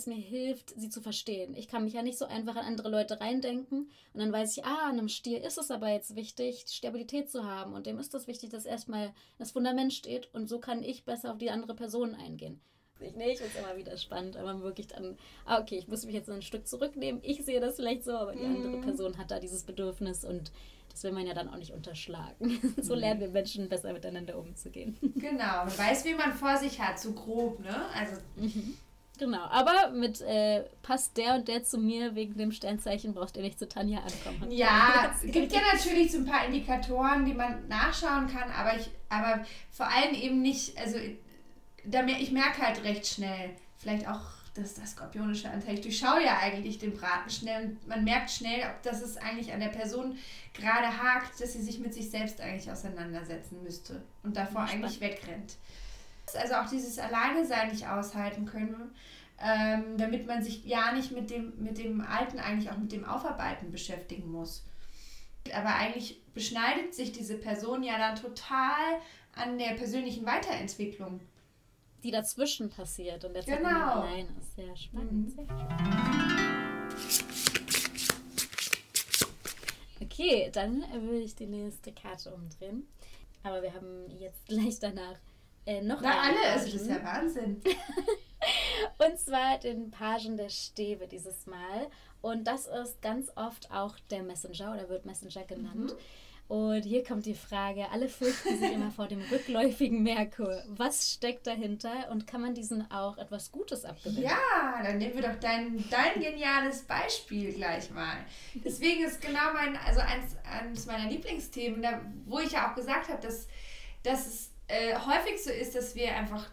es mir hilft, sie zu verstehen. Ich kann mich ja nicht so einfach an andere Leute reindenken und dann weiß ich, ah, einem Stier ist es aber jetzt wichtig, Stabilität zu haben und dem ist es wichtig, dass erstmal das Fundament steht und so kann ich besser auf die andere Person eingehen. Ich, nee, ich finde es immer wieder spannend, aber wirklich dann, ah, okay, ich muss mich jetzt ein Stück zurücknehmen. Ich sehe das vielleicht so, aber die andere mhm. Person hat da dieses Bedürfnis und Das will man ja dann auch nicht unterschlagen. so lernen wir Menschen besser miteinander umzugehen. Genau, man weiß, wie man vor sich hat, so grob, ne? Also. Mhm. Genau, aber mit äh, passt der und der zu mir wegen dem Sternzeichen, brauchst du nicht zu Tanja ankommen. Ja, es gibt ja natürlich so ein paar Indikatoren, die man nachschauen kann, aber ich, aber vor allem eben nicht, also da, ich merke halt recht schnell, vielleicht auch das ist das skorpionische Anteil. Ich durchschaue ja eigentlich den Braten schnell und man merkt schnell, ob das es eigentlich an der Person gerade hakt, dass sie sich mit sich selbst eigentlich auseinandersetzen müsste und davor eigentlich wegrennt. Also auch dieses Alleine sein nicht aushalten können, ähm, damit man sich ja nicht mit dem, mit dem Alten, eigentlich auch mit dem Aufarbeiten beschäftigen muss. Aber eigentlich beschneidet sich diese Person ja dann total an der persönlichen Weiterentwicklung die dazwischen passiert und der genau. allein ist. Sehr spannend, mhm. sehr spannend. Okay, dann würde ich die nächste Karte umdrehen. Aber wir haben jetzt gleich danach äh, noch Na, alle, also das ist ja Wahnsinn. und zwar den Pagen der Stäbe dieses Mal. Und das ist ganz oft auch der Messenger oder wird Messenger genannt. Mhm. Und hier kommt die Frage, alle fürchten sich immer vor dem rückläufigen Merkur. Was steckt dahinter und kann man diesen auch etwas Gutes abgewinnen? Ja, dann nehmen wir doch dein, dein geniales Beispiel gleich mal. Deswegen ist genau mein, also eins, eines meiner Lieblingsthemen, da, wo ich ja auch gesagt habe, dass, dass es äh, häufig so ist, dass wir einfach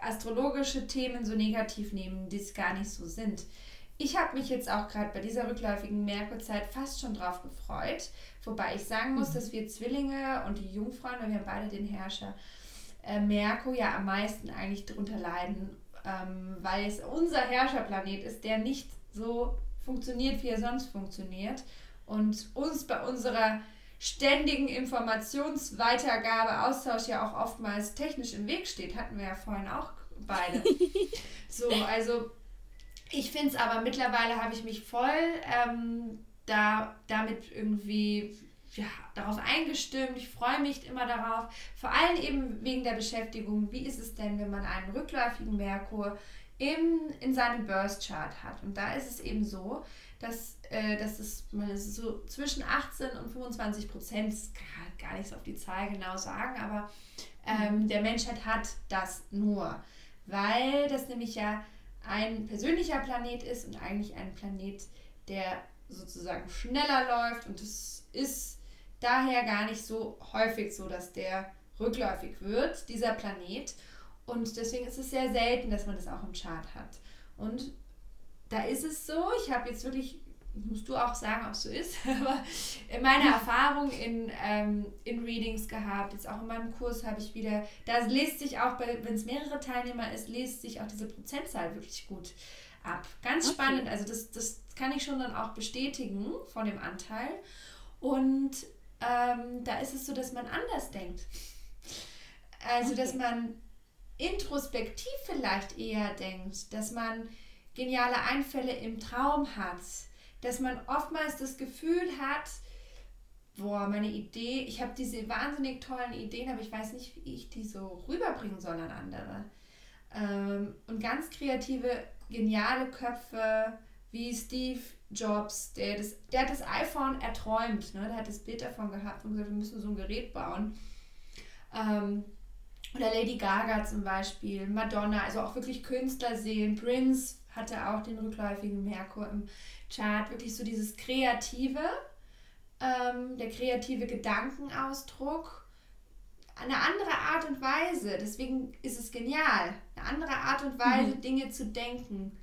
astrologische Themen so negativ nehmen, die es gar nicht so sind. Ich habe mich jetzt auch gerade bei dieser rückläufigen Merkurzeit fast schon drauf gefreut, wobei ich sagen muss, mhm. dass wir Zwillinge und die Jungfrauen, weil wir haben beide den Herrscher äh, Merkur ja am meisten eigentlich darunter leiden, ähm, weil es unser Herrscherplanet ist, der nicht so funktioniert, wie er sonst funktioniert und uns bei unserer ständigen Informationsweitergabe, Austausch ja auch oftmals technisch im Weg steht, hatten wir ja vorhin auch beide. so, also ich finde es aber mittlerweile habe ich mich voll ähm, da, damit irgendwie ja, darauf eingestimmt. Ich freue mich immer darauf. Vor allem eben wegen der Beschäftigung. Wie ist es denn, wenn man einen rückläufigen Merkur im, in seinem Burst Chart hat? Und da ist es eben so, dass, äh, dass es, man ist so zwischen 18 und 25 Prozent, das kann gar nicht so auf die Zahl genau sagen, aber ähm, mhm. der Menschheit hat das nur. Weil das nämlich ja ein persönlicher Planet ist und eigentlich ein Planet, der sozusagen schneller läuft und es ist daher gar nicht so häufig so, dass der rückläufig wird, dieser Planet. Und deswegen ist es sehr selten, dass man das auch im Chart hat. Und da ist es so, ich habe jetzt wirklich musst du auch sagen, ob es so ist, aber meine Erfahrung in, ähm, in Readings gehabt, jetzt auch in meinem Kurs habe ich wieder, da liest sich auch, wenn es mehrere Teilnehmer ist, liest sich auch diese Prozentzahl wirklich gut ab. Ganz okay. spannend, also das, das kann ich schon dann auch bestätigen von dem Anteil. Und ähm, da ist es so, dass man anders denkt. Also, okay. dass man introspektiv vielleicht eher denkt, dass man geniale Einfälle im Traum hat, dass man oftmals das Gefühl hat, boah, meine Idee, ich habe diese wahnsinnig tollen Ideen, aber ich weiß nicht, wie ich die so rüberbringen soll an andere. Ähm, und ganz kreative, geniale Köpfe wie Steve Jobs, der, das, der hat das iPhone erträumt, ne? der hat das Bild davon gehabt und gesagt, wir müssen so ein Gerät bauen. Ähm, oder Lady Gaga zum Beispiel, Madonna, also auch wirklich Künstler sehen. Prince hatte auch den rückläufigen Merkur im Chart wirklich so dieses Kreative, ähm, der kreative Gedankenausdruck, eine andere Art und Weise. Deswegen ist es genial, eine andere Art und Weise, mhm. Dinge zu denken.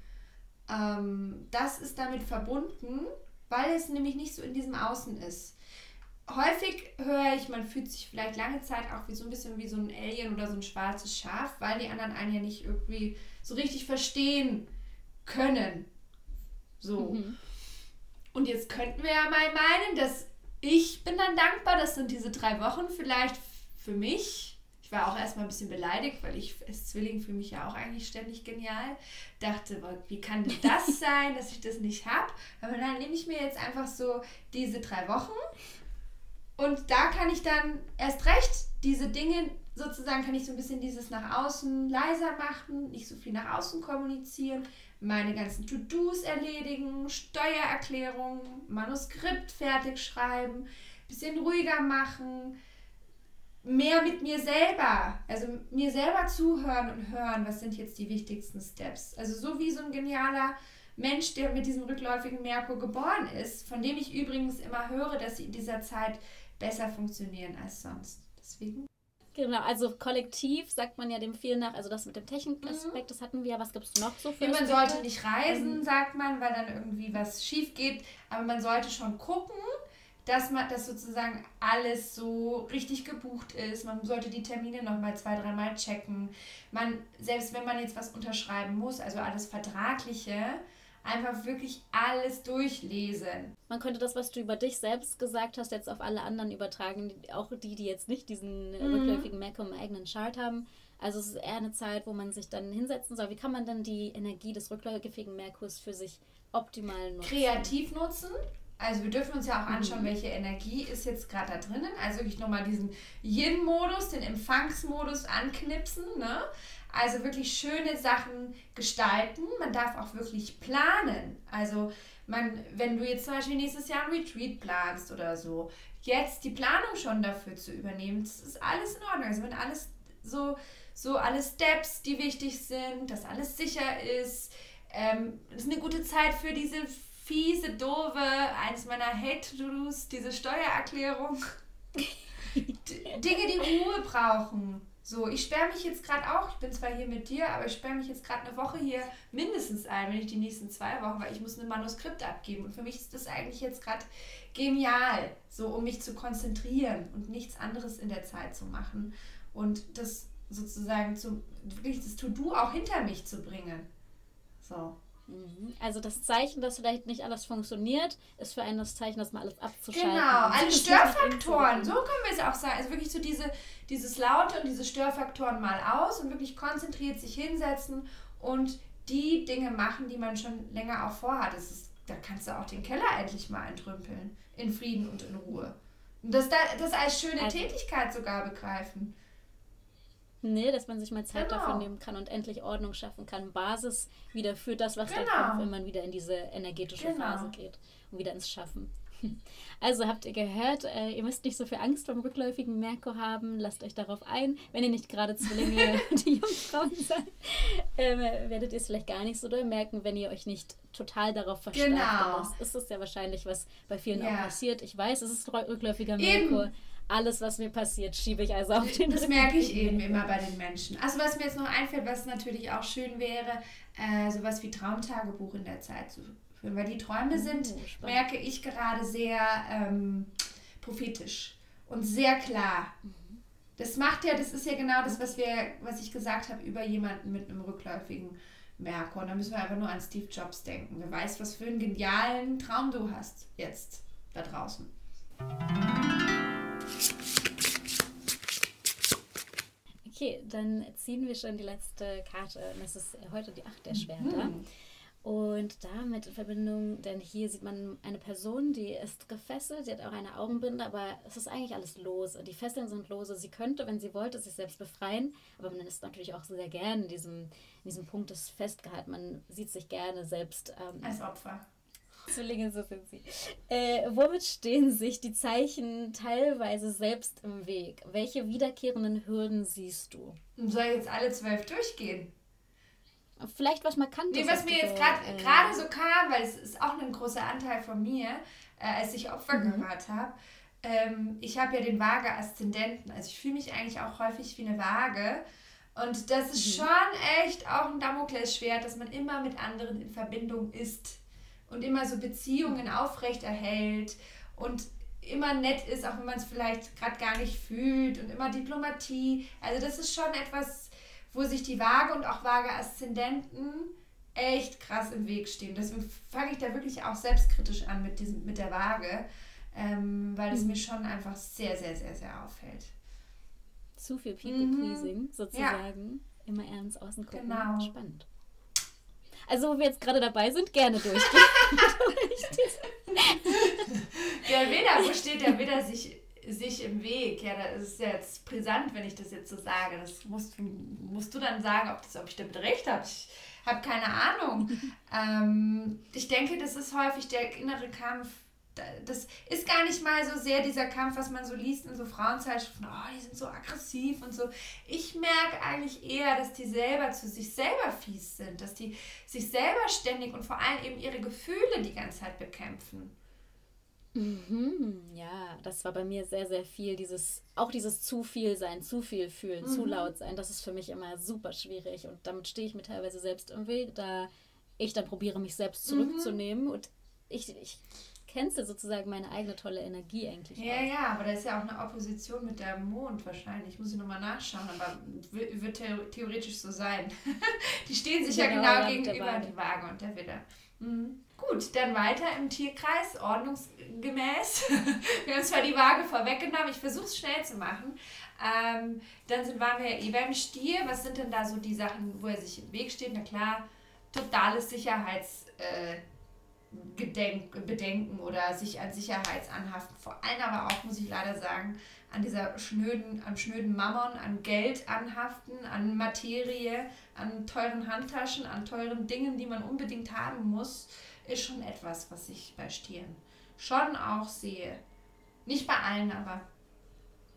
Ähm, das ist damit verbunden, weil es nämlich nicht so in diesem Außen ist. Häufig höre ich, man fühlt sich vielleicht lange Zeit auch wie so ein bisschen wie so ein Alien oder so ein schwarzes Schaf, weil die anderen einen ja nicht irgendwie so richtig verstehen können. So. Mhm. Und jetzt könnten wir ja mal meinen, dass ich bin dann dankbar, das sind diese drei Wochen vielleicht für mich. Ich war auch erstmal ein bisschen beleidigt, weil ich als Zwilling für mich ja auch eigentlich ständig genial. Dachte, wie kann denn das sein, dass ich das nicht habe? Aber dann nehme ich mir jetzt einfach so diese drei Wochen und da kann ich dann erst recht diese Dinge sozusagen kann ich so ein bisschen dieses nach außen leiser machen, nicht so viel nach außen kommunizieren, meine ganzen To-Dos erledigen, Steuererklärungen, Manuskript fertig schreiben, bisschen ruhiger machen, mehr mit mir selber, also mir selber zuhören und hören, was sind jetzt die wichtigsten Steps. Also so wie so ein genialer Mensch, der mit diesem rückläufigen Merkur geboren ist, von dem ich übrigens immer höre, dass sie in dieser Zeit besser funktionieren als sonst. Deswegen. Genau, also kollektiv sagt man ja dem viel nach, also das mit dem Technikaspekt, mhm. das hatten wir, was gibt es noch so für ja, Man sollte nicht reisen, ähm, sagt man, weil dann irgendwie was schief geht, aber man sollte schon gucken, dass man das sozusagen alles so richtig gebucht ist. Man sollte die Termine nochmal zwei, dreimal checken. Man, selbst wenn man jetzt was unterschreiben muss, also alles Vertragliche, einfach wirklich alles durchlesen. Man könnte das, was du über dich selbst gesagt hast, jetzt auf alle anderen übertragen, auch die, die jetzt nicht diesen mhm. rückläufigen im eigenen Chart haben. Also es ist eher eine Zeit, wo man sich dann hinsetzen soll. Wie kann man denn die Energie des rückläufigen Merkurs für sich optimal nutzen? Kreativ nutzen. Also wir dürfen uns ja auch anschauen, mhm. welche Energie ist jetzt gerade da drinnen. Also wirklich nochmal diesen Yin-Modus, den Empfangsmodus anknipsen. Ne? Also wirklich schöne Sachen gestalten. Man darf auch wirklich planen. Also man, wenn du jetzt zum Beispiel nächstes Jahr ein Retreat planst oder so, jetzt die Planung schon dafür zu übernehmen, das ist alles in Ordnung. Also wenn alles so, so alle Steps, die wichtig sind, dass alles sicher ist, ähm, ist eine gute Zeit für diese fiese, doofe, eins meiner Hate-To-Dos, diese Steuererklärung. Dinge, die Ruhe brauchen. So, ich sperre mich jetzt gerade auch, ich bin zwar hier mit dir, aber ich sperre mich jetzt gerade eine Woche hier mindestens ein, wenn nicht die nächsten zwei Wochen, weil ich muss ein Manuskript abgeben. Und für mich ist das eigentlich jetzt gerade genial, so um mich zu konzentrieren und nichts anderes in der Zeit zu machen. Und das sozusagen zu, wirklich das To-Do auch hinter mich zu bringen. So. Mhm. Also das Zeichen, dass vielleicht nicht alles funktioniert, ist für einen das Zeichen, dass man alles abzuschalten. Genau, alle Störfaktoren, so können wir es auch sagen. Also wirklich so diese, dieses Laute und diese Störfaktoren mal aus und wirklich konzentriert sich hinsetzen und die Dinge machen, die man schon länger auch vorhat. Das ist, da kannst du auch den Keller endlich mal entrümpeln, in Frieden und in Ruhe. Und das, das als schöne also, Tätigkeit sogar begreifen. Nee, dass man sich mal Zeit genau. dafür nehmen kann und endlich Ordnung schaffen kann. Basis wieder für das, was genau. da kommt, wenn man wieder in diese energetische genau. Phase geht und wieder ins Schaffen. Also habt ihr gehört, äh, ihr müsst nicht so viel Angst vor dem rückläufigen Merkur haben. Lasst euch darauf ein. Wenn ihr nicht gerade Zwillinge die Jungfrauen seid, äh, werdet ihr es vielleicht gar nicht so doll merken, wenn ihr euch nicht total darauf verstärkt. Genau. Das ist es ja wahrscheinlich, was bei vielen ja. auch passiert. Ich weiß, es ist rückläufiger Merkur. Eben alles, was mir passiert, schiebe ich also auf den Das merke ich eben immer bei den Menschen. Also was mir jetzt noch einfällt, was natürlich auch schön wäre, äh, sowas wie Traumtagebuch in der Zeit zu führen. Weil die Träume sind, oh, merke ich gerade, sehr ähm, prophetisch und sehr klar. Mhm. Das macht ja, das ist ja genau das, was wir, was ich gesagt habe über jemanden mit einem rückläufigen Merkur. Und da müssen wir einfach nur an Steve Jobs denken. Wer weiß, was für einen genialen Traum du hast jetzt da draußen. Okay, dann ziehen wir schon die letzte Karte. Das ist heute die Acht der Schwerter. Mhm. Und damit in Verbindung, denn hier sieht man eine Person, die ist gefesselt, sie hat auch eine Augenbinde, aber es ist eigentlich alles lose. Die Fesseln sind lose. Sie könnte, wenn sie wollte, sich selbst befreien, aber man ist natürlich auch sehr gerne in diesem, in diesem Punkt des festgehalten. Man sieht sich gerne selbst ähm, als Opfer. Zwillinge, so sind sie. Äh, womit stehen sich die Zeichen teilweise selbst im Weg? Welche wiederkehrenden Hürden siehst du? Soll ich jetzt alle zwölf durchgehen? Vielleicht was Markantes. Nee, was mir jetzt gerade äh, so kam, weil es ist auch ein großer Anteil von mir, äh, als ich Opfer mhm. gehört habe. Ähm, ich habe ja den Waage-Aszendenten. Also ich fühle mich eigentlich auch häufig wie eine Waage. Und das ist mhm. schon echt auch ein Damoklesschwert, dass man immer mit anderen in Verbindung ist und immer so Beziehungen aufrechterhält und immer nett ist, auch wenn man es vielleicht gerade gar nicht fühlt und immer Diplomatie. Also das ist schon etwas, wo sich die Waage und auch Waage-Aszendenten echt krass im Weg stehen. Deswegen fange ich da wirklich auch selbstkritisch an mit, diesem, mit der Waage, ähm, weil es mhm. mir schon einfach sehr, sehr, sehr, sehr auffällt. Zu viel People-Pleasing mhm. sozusagen. Ja. Immer ernst außen gucken. Genau. Spannend. Also, wo wir jetzt gerade dabei sind, gerne durchgehen. ja, weder, wo steht der Widder sich, sich im Weg? Ja, das ist jetzt brisant, wenn ich das jetzt so sage. Das musst, musst du dann sagen, ob, das, ob ich damit recht habe. Ich habe keine Ahnung. ähm, ich denke, das ist häufig der innere Kampf das ist gar nicht mal so sehr dieser Kampf, was man so liest in so Frauenzeitschriften, oh, die sind so aggressiv und so. Ich merke eigentlich eher, dass die selber zu sich selber fies sind, dass die sich selber ständig und vor allem eben ihre Gefühle die ganze Zeit bekämpfen. Mhm, ja, das war bei mir sehr, sehr viel. Dieses, auch dieses zu viel sein, zu viel fühlen, mhm. zu laut sein, das ist für mich immer super schwierig. Und damit stehe ich mir teilweise selbst im Weg, da ich dann probiere, mich selbst mhm. zurückzunehmen. Mhm. Und ich, ich cancel sozusagen meine eigene tolle Energie eigentlich. Ja, auch. ja, aber da ist ja auch eine Opposition mit der Mond wahrscheinlich. Muss ich nochmal nachschauen, aber wird theoretisch so sein. die stehen sich genau, ja genau gegenüber, die Waage und der Widder. Mhm. Gut, dann weiter im Tierkreis, ordnungsgemäß. wir haben zwar die Waage vorweggenommen, ich versuche es schnell zu machen. Ähm, dann sind, waren wir ja eh beim Stier. Was sind denn da so die Sachen, wo er sich im Weg steht? Na klar, totales Sicherheits... Äh, Gedenk, Bedenken oder sich an Sicherheitsanhaften, vor allem aber auch, muss ich leider sagen, an dieser schnöden, am schnöden Mammon, an Geld anhaften, an Materie, an teuren Handtaschen, an teuren Dingen, die man unbedingt haben muss, ist schon etwas, was ich bei Stieren schon auch sehe. Nicht bei allen, aber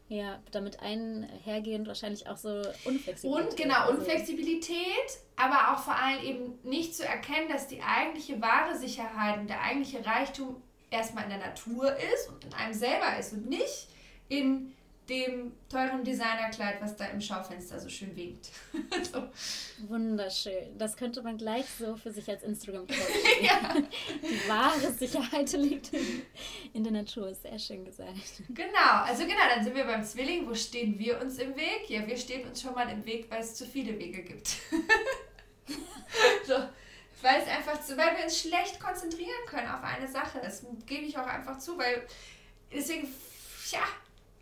ja, damit einhergehend wahrscheinlich auch so Unflexibilität. Und genau, also Unflexibilität, aber auch vor allem eben nicht zu erkennen, dass die eigentliche wahre Sicherheit und der eigentliche Reichtum erstmal in der Natur ist und in einem selber ist und nicht in dem teuren Designerkleid, was da im Schaufenster so schön winkt. so. Wunderschön. Das könnte man gleich so für sich als instagram ja. Die wahre Sicherheit liegt in, in, der Natur. Sehr schön gesagt. Genau, also genau, dann sind wir beim Zwilling. Wo stehen wir uns im Weg? Ja, wir stehen uns schon mal im Weg, weil es zu viele Wege gibt. so. Weil es einfach zu, weil wir uns schlecht konzentrieren können auf eine Sache. Das gebe ich auch einfach zu, weil deswegen, ja,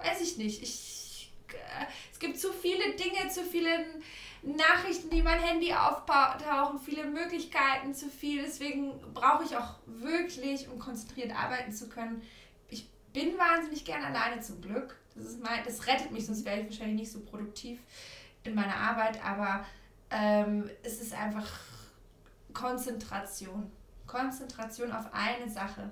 weiß ich nicht. Ich, äh, es gibt zu viele Dinge, zu viele Nachrichten, die mein Handy auftauchen, viele Möglichkeiten, zu viel. Deswegen brauche ich auch wirklich, um konzentriert arbeiten zu können. Ich bin wahnsinnig gern alleine zum Glück. Das, ist mein, das rettet mich, sonst wäre ich wahrscheinlich nicht so produktiv in meiner Arbeit. Aber ähm, es ist einfach Konzentration. Konzentration auf eine Sache.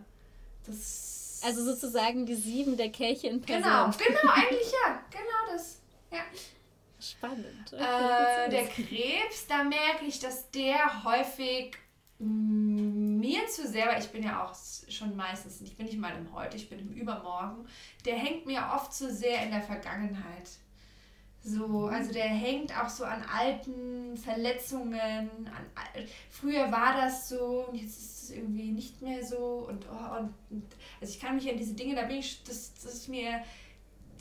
Das also sozusagen die sieben der Kelche in Person. Genau, genau, eigentlich ja. Genau das. Ja. Spannend. Äh, der Krebs, da merke ich, dass der häufig mir zu sehr, weil ich bin ja auch schon meistens, ich bin nicht mal im Heute, ich bin im Übermorgen, der hängt mir oft zu sehr in der Vergangenheit. So, also der hängt auch so an alten Verletzungen. An, früher war das so und jetzt ist es irgendwie nicht mehr so. Und, oh, und, und also ich kann mich an diese Dinge, da bin ich, das, das ist mir,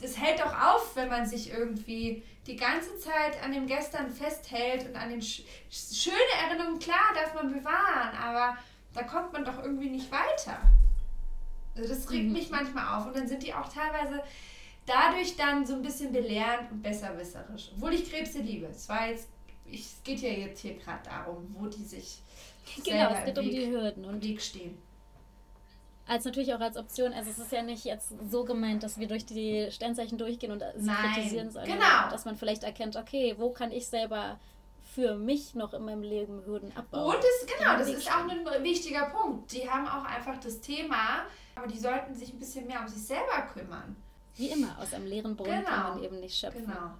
das hält auch auf, wenn man sich irgendwie die ganze Zeit an dem Gestern festhält und an den sch schöne Erinnerungen, klar, darf man bewahren, aber da kommt man doch irgendwie nicht weiter. Also das regt mhm. mich manchmal auf und dann sind die auch teilweise dadurch dann so ein bisschen belehrend und besserwisserisch. Obwohl ich Krebse liebe. Es war jetzt, ich, es geht ja jetzt hier gerade darum, wo die sich genau, es geht um die Hürden und Weg stehen. Als natürlich auch als Option, also es ist ja nicht jetzt so gemeint, dass wir durch die Sternzeichen durchgehen und sie Nein, kritisieren, sondern genau. dass man vielleicht erkennt, okay, wo kann ich selber für mich noch in meinem Leben Hürden abbauen. Und das, genau, das ist auch ein wichtiger Punkt. Die haben auch einfach das Thema, aber die sollten sich ein bisschen mehr um sich selber kümmern. Wie immer, aus einem leeren Brunnen genau. kann man eben nicht schöpfen. Genau.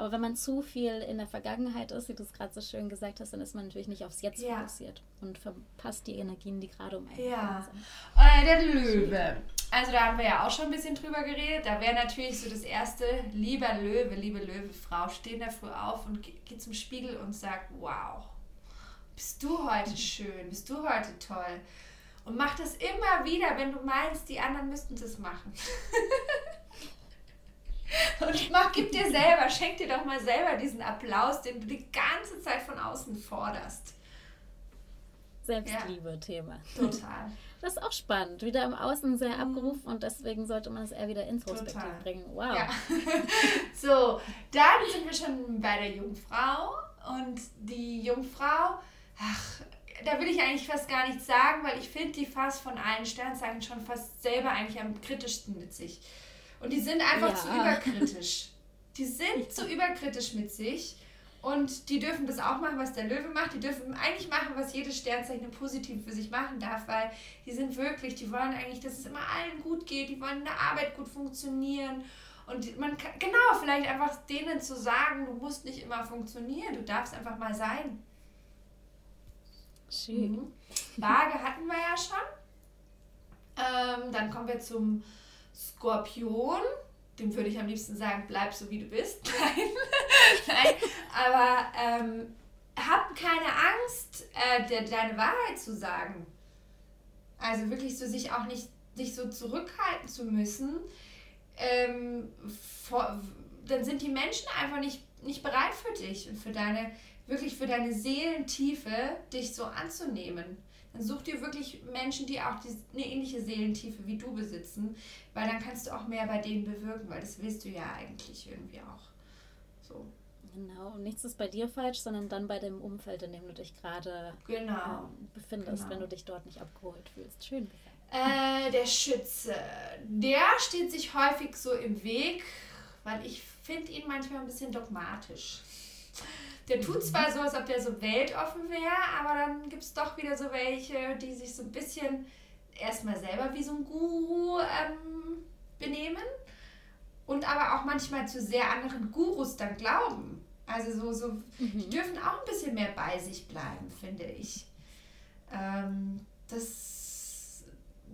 Aber wenn man zu viel in der Vergangenheit ist, wie du es gerade so schön gesagt hast, dann ist man natürlich nicht aufs Jetzt ja. fokussiert und verpasst die Energien, die gerade um einen ja. sind. Äh, der Löwe. Also da haben wir ja auch schon ein bisschen drüber geredet. Da wäre natürlich so das erste, lieber Löwe, liebe Löwe-Frau, steh da früh auf und geht zum Spiegel und sagt, wow, bist du heute schön, bist du heute toll. Und mach das immer wieder, wenn du meinst, die anderen müssten das machen. Und mach, gib dir selber, schenk dir doch mal selber diesen Applaus, den du die ganze Zeit von außen forderst. Selbstliebe-Thema. Ja, total. Das ist auch spannend. Wieder im Außen sehr mhm. abgerufen und deswegen sollte man es eher wieder introspektiv total. bringen. Wow. Ja. so, dann sind wir schon bei der Jungfrau. Und die Jungfrau, ach, da will ich eigentlich fast gar nichts sagen, weil ich finde die fast von allen Sternzeichen schon fast selber eigentlich am kritischsten mit sich. Und die sind einfach ja. zu überkritisch. Die sind zu überkritisch mit sich. Und die dürfen das auch machen, was der Löwe macht. Die dürfen eigentlich machen, was jedes Sternzeichen positiv für sich machen darf, weil die sind wirklich, die wollen eigentlich, dass es immer allen gut geht, die wollen in der Arbeit gut funktionieren. Und man kann, genau, vielleicht einfach denen zu sagen, du musst nicht immer funktionieren, du darfst einfach mal sein. Schön. Mhm. Waage hatten wir ja schon. Ähm, dann kommen wir zum Skorpion dem würde ich am liebsten sagen, bleib so wie du bist. Nein, Nein. aber ähm, hab keine Angst, äh, de deine Wahrheit zu sagen. Also wirklich so sich auch nicht sich so zurückhalten zu müssen. Ähm, vor, dann sind die Menschen einfach nicht, nicht bereit für dich und für deine, wirklich für deine Seelentiefe, dich so anzunehmen such dir wirklich Menschen, die auch die, eine ähnliche Seelentiefe wie du besitzen, weil dann kannst du auch mehr bei denen bewirken, weil das willst du ja eigentlich irgendwie auch. So. Genau, und nichts ist bei dir falsch, sondern dann bei dem Umfeld, in dem du dich gerade genau. äh, befindest, genau. wenn du dich dort nicht abgeholt fühlst. Schön. Äh, der Schütze, der steht sich häufig so im Weg, weil ich finde ihn manchmal ein bisschen dogmatisch. Der tut zwar so, als ob der so weltoffen wäre, aber dann gibt es doch wieder so welche, die sich so ein bisschen erstmal selber wie so ein Guru ähm, benehmen und aber auch manchmal zu sehr anderen Gurus dann glauben. Also so, so mhm. die dürfen auch ein bisschen mehr bei sich bleiben, finde ich. Ähm, das,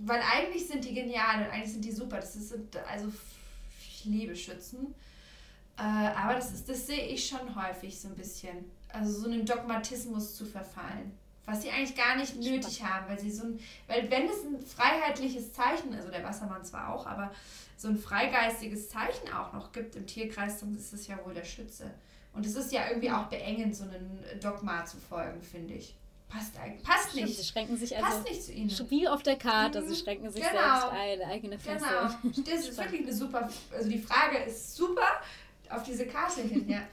weil eigentlich sind die genial und eigentlich sind die super. Das ist also ich liebe Schützen. Äh, aber das, ist, das sehe ich schon häufig so ein bisschen. Also so einen Dogmatismus zu verfallen. Was sie eigentlich gar nicht nötig haben, weil sie so ein, weil wenn es ein freiheitliches Zeichen, also der Wassermann zwar auch, aber so ein freigeistiges Zeichen auch noch gibt im Tierkreis, dann ist es ja wohl der Schütze. Und es ist ja irgendwie auch beengend, so einem Dogma zu folgen, finde ich. Passt eigentlich. Passt Stimmt, nicht. Sie schränken sich also passt nicht zu ihnen. Spiel auf der Karte, mhm. sie schränken sich genau. selbst ein, eigene Feste. Genau. Das ist wirklich eine super, also die Frage ist super, auf diese Karte hin, ja.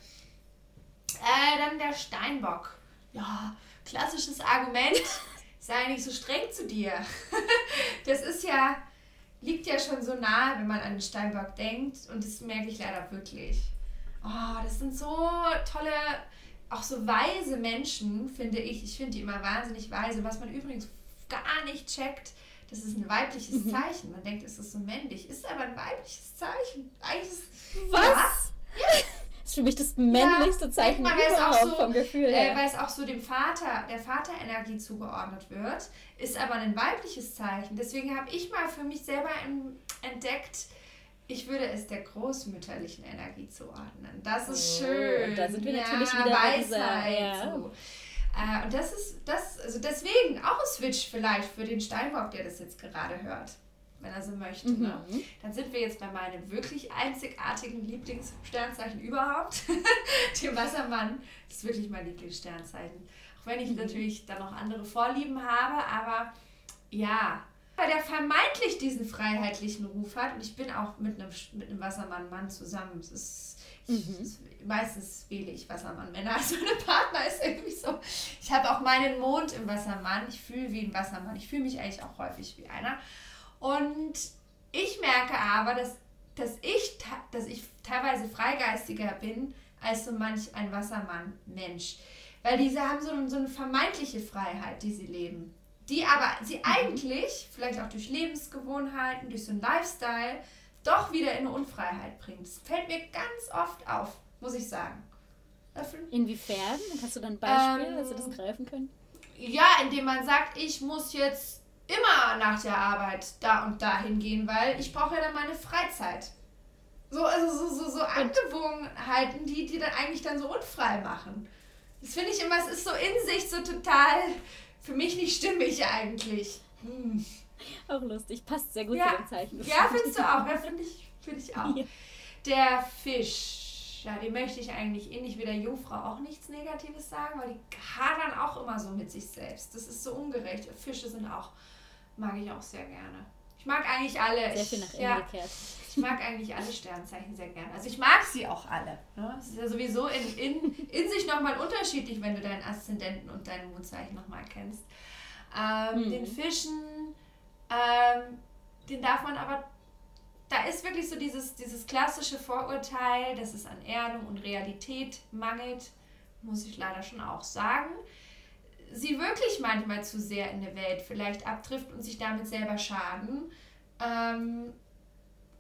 Äh, dann der Steinbock. Ja, klassisches Argument. Sei nicht so streng zu dir. das ist ja, liegt ja schon so nahe, wenn man an den Steinbock denkt. Und das merke ich leider wirklich. Oh, das sind so tolle, auch so weise Menschen, finde ich. Ich finde die immer wahnsinnig weise. Was man übrigens gar nicht checkt, das ist ein weibliches mhm. Zeichen. Man denkt, es ist so männlich. Ist aber ein weibliches Zeichen. Eigentlich ist Was? Ja, ist für mich das männlichste ja, Zeichen mal, überhaupt so, vom Gefühl her. Äh, weil es auch so dem Vater, der Vaterenergie zugeordnet wird, ist aber ein weibliches Zeichen. Deswegen habe ich mal für mich selber entdeckt, ich würde es der großmütterlichen Energie zuordnen. Das ist oh, schön. Da sind wir ja, natürlich wieder Weisheit. Ja. So. Äh, und das ist, das, also deswegen auch ein Switch vielleicht für den Steinbock, der das jetzt gerade hört wenn er so möchte. Ne? Mhm. Ne? Dann sind wir jetzt bei meinem wirklich einzigartigen Lieblingssternzeichen überhaupt, dem Wassermann. Das ist wirklich mein Lieblingssternzeichen. Auch wenn ich mhm. natürlich dann noch andere Vorlieben habe, aber ja, weil der vermeintlich diesen freiheitlichen Ruf hat und ich bin auch mit einem, mit einem Wassermann-Mann zusammen. Es ist, mhm. ich, meistens wähle ich Wassermann-Männer. Also mein Partner ist irgendwie so. Ich habe auch meinen Mond im Wassermann. Ich fühle wie ein Wassermann. Ich fühle mich eigentlich auch häufig wie einer. Und ich merke aber, dass, dass, ich, dass ich teilweise freigeistiger bin als so manch ein Wassermann-Mensch. Weil diese haben so, so eine vermeintliche Freiheit, die sie leben. Die aber sie mhm. eigentlich, vielleicht auch durch Lebensgewohnheiten, durch so einen Lifestyle, doch wieder in eine Unfreiheit bringt. Das fällt mir ganz oft auf, muss ich sagen. Inwiefern? Kannst du dann ein Beispiel, ähm, dass wir das greifen können? Ja, indem man sagt, ich muss jetzt immer nach der Arbeit da und dahin gehen, weil ich brauche ja dann meine Freizeit. So, also so, so, so Angewohnheiten, die, die dann eigentlich dann so unfrei machen. Das finde ich immer, es ist so in sich so total für mich nicht stimmig eigentlich. Hm. Auch lustig, passt sehr gut ja, zu dem Zeichen. Ja, findest du auch, ja, finde ich, find ich auch. Ja. Der Fisch, ja, dem möchte ich eigentlich ähnlich wie der Jungfrau auch nichts Negatives sagen, weil die hadern auch immer so mit sich selbst. Das ist so ungerecht. Fische sind auch mag ich auch sehr gerne. Ich mag eigentlich alle. Sehr viel nach innen ja, gekehrt. Ich mag eigentlich alle Sternzeichen sehr gerne. Also ich mag sie auch alle. Ne? Es ist ja sowieso in, in, in sich nochmal unterschiedlich, wenn du deinen Aszendenten und dein Mondzeichen nochmal kennst. Ähm, mhm. Den Fischen, ähm, den darf man aber. Da ist wirklich so dieses, dieses klassische Vorurteil, dass es an Erdung und Realität mangelt muss ich leider schon auch sagen, sie wirklich manchmal zu sehr in der Welt vielleicht abtrifft und sich damit selber schaden. Ähm,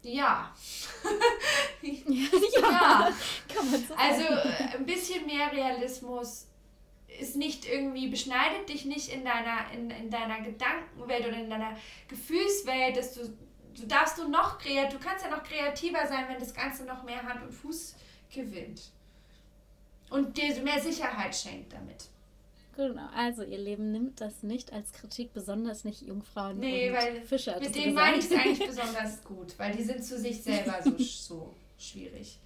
ja. ja. ja. Kann man so also äh, ein bisschen mehr Realismus ist nicht irgendwie, beschneidet dich nicht in deiner, in, in deiner Gedankenwelt oder in deiner Gefühlswelt, dass du, du darfst du noch kreativ, du kannst ja noch kreativer sein, wenn das Ganze noch mehr Hand und Fuß gewinnt. Und dir mehr Sicherheit schenkt damit. Genau, also ihr Leben nimmt das nicht als Kritik, besonders nicht Jungfrauen nee, und weil Fischer. Mit denen meine ich es eigentlich besonders gut, weil die sind zu sich selber so, so schwierig.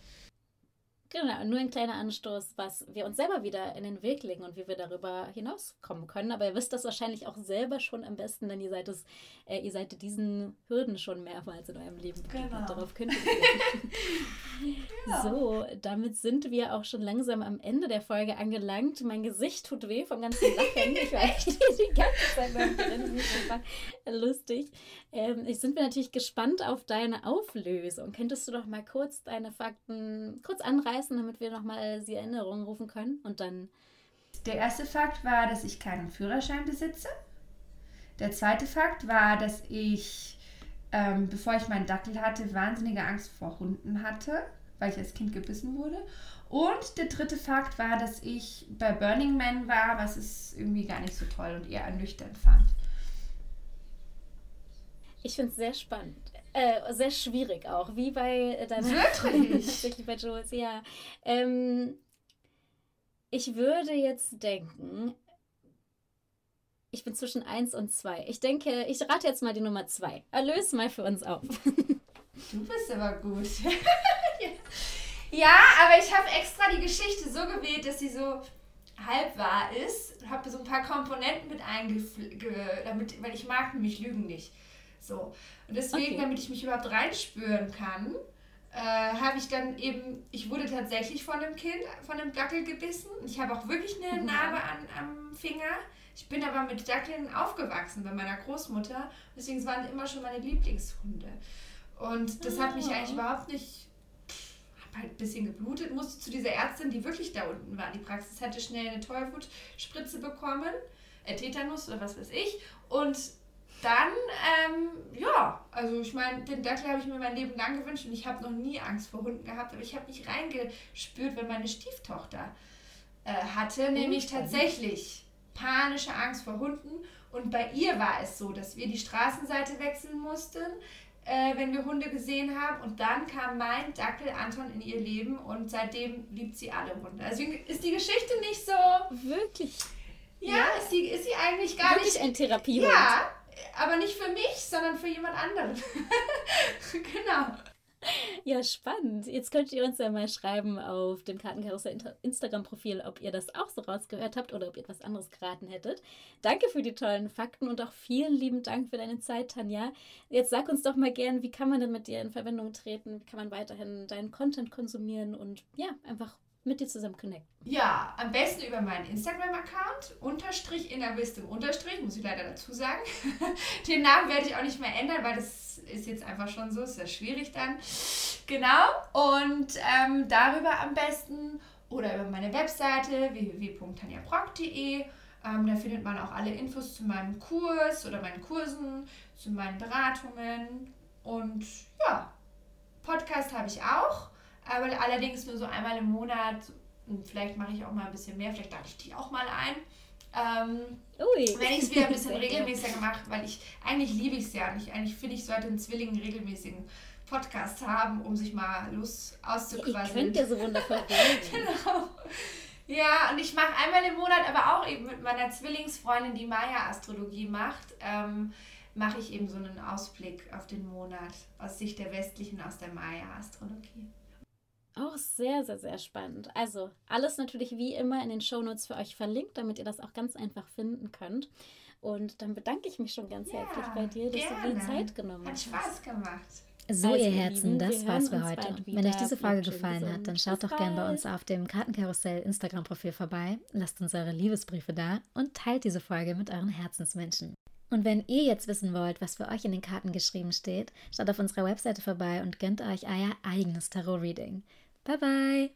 Genau, nur ein kleiner Anstoß, was wir uns selber wieder in den Weg legen und wie wir darüber hinauskommen können. Aber ihr wisst das wahrscheinlich auch selber schon am besten, denn ihr seid, es, äh, ihr seid diesen Hürden schon mehrmals in eurem Leben genau. Darauf könnt ihr ja. So, damit sind wir auch schon langsam am Ende der Folge angelangt. Mein Gesicht tut weh vom ganzen Lachen. Ich war echt die ganze Zeit beim Grinsen. einfach lustig. Ähm, ich sind wir natürlich gespannt auf deine Auflösung. Könntest du doch mal kurz deine Fakten kurz anreißen, damit wir nochmal die Erinnerungen rufen können und dann. Der erste Fakt war, dass ich keinen Führerschein besitze. Der zweite Fakt war, dass ich, ähm, bevor ich meinen Dackel hatte, wahnsinnige Angst vor Hunden hatte, weil ich als Kind gebissen wurde. Und der dritte Fakt war, dass ich bei Burning Man war, was es irgendwie gar nicht so toll und eher ernüchternd fand. Ich finde es sehr spannend. Äh, sehr schwierig auch, wie bei deiner Wirklich? Wirklich bei Jules, ja. Ähm, ich würde jetzt denken, ich bin zwischen 1 und 2. Ich denke, ich rate jetzt mal die Nummer 2. Erlöse mal für uns auf. du bist aber gut. ja, aber ich habe extra die Geschichte so gewählt, dass sie so halb wahr ist. Habe so ein paar Komponenten mit eingefügt, damit, weil ich mag nämlich Lügen nicht. So. Und deswegen, okay. damit ich mich überhaupt reinspüren kann, äh, habe ich dann eben, ich wurde tatsächlich von einem Kind, von einem Dackel gebissen. Ich habe auch wirklich eine mhm. Narbe an, am Finger. Ich bin aber mit Dackeln aufgewachsen bei meiner Großmutter. Deswegen waren immer schon meine Lieblingshunde. Und das hat mich eigentlich ah. überhaupt nicht. Hab halt ein bisschen geblutet, musste zu dieser Ärztin, die wirklich da unten war. Die Praxis hatte schnell eine Tollwutspritze bekommen, äh, Tetanus oder was weiß ich. Und dann, ähm, ja, also ich meine, den Dackel habe ich mir mein Leben lang gewünscht und ich habe noch nie Angst vor Hunden gehabt, aber ich habe mich reingespürt, wenn meine Stieftochter äh, hatte, nämlich tatsächlich panische Angst vor Hunden. Und bei ihr war es so, dass wir die Straßenseite wechseln mussten, äh, wenn wir Hunde gesehen haben. Und dann kam mein Dackel Anton in ihr Leben und seitdem liebt sie alle Hunde. Also ist die Geschichte nicht so. Wirklich? Ja, ja. Ist, sie, ist sie eigentlich gar Wirklich nicht. ein Therapiehund. Ja, aber nicht für mich, sondern für jemand anderen. genau. Ja, spannend. Jetzt könnt ihr uns ja mal schreiben auf dem Kartenkarussell Instagram-Profil, ob ihr das auch so rausgehört habt oder ob ihr etwas anderes geraten hättet. Danke für die tollen Fakten und auch vielen lieben Dank für deine Zeit, Tanja. Jetzt sag uns doch mal gern, wie kann man denn mit dir in Verbindung treten? Wie kann man weiterhin deinen Content konsumieren und ja, einfach mit dir zusammen connecten? Ja, am besten über meinen Instagram-Account, unterstrich innerwisdom, unterstrich, muss ich leider dazu sagen. Den Namen werde ich auch nicht mehr ändern, weil das ist jetzt einfach schon so, ist ja schwierig dann. Genau, und ähm, darüber am besten oder über meine Webseite www.tanjabrock.de. Ähm, da findet man auch alle Infos zu meinem Kurs oder meinen Kursen, zu meinen Beratungen. Und ja, Podcast habe ich auch aber allerdings nur so einmal im Monat. Vielleicht mache ich auch mal ein bisschen mehr, vielleicht lade ich die auch mal ein. Ähm. Wenn ich es wieder ein bisschen regelmäßiger gemacht, weil ich eigentlich liebe ich es ja nicht. Eigentlich finde ich, sollte ein Zwilling einen regelmäßigen Podcast haben, um sich mal Lust auszuquasseln. Ich könnte ja so wundervoll reden. genau. Ja, und ich mache einmal im Monat, aber auch eben mit meiner Zwillingsfreundin, die Maya-Astrologie macht, ähm, mache ich eben so einen Ausblick auf den Monat aus Sicht der westlichen, aus der Maya-Astrologie. Auch sehr, sehr, sehr spannend. Also alles natürlich wie immer in den Shownotes für euch verlinkt, damit ihr das auch ganz einfach finden könnt. Und dann bedanke ich mich schon ganz ja, herzlich bei dir, dass gerne. du dir Zeit genommen hast. Hat Spaß gemacht. So, also, ihr Herzen, das war's für heute. Wenn euch diese Folge gefallen hat, dann schaut doch gerne bei uns auf dem Kartenkarussell Instagram-Profil vorbei, lasst uns eure Liebesbriefe da und teilt diese Folge mit euren Herzensmenschen. Und wenn ihr jetzt wissen wollt, was für euch in den Karten geschrieben steht, schaut auf unserer Webseite vorbei und gönnt euch euer eigenes Tarot-Reading. Bye bye.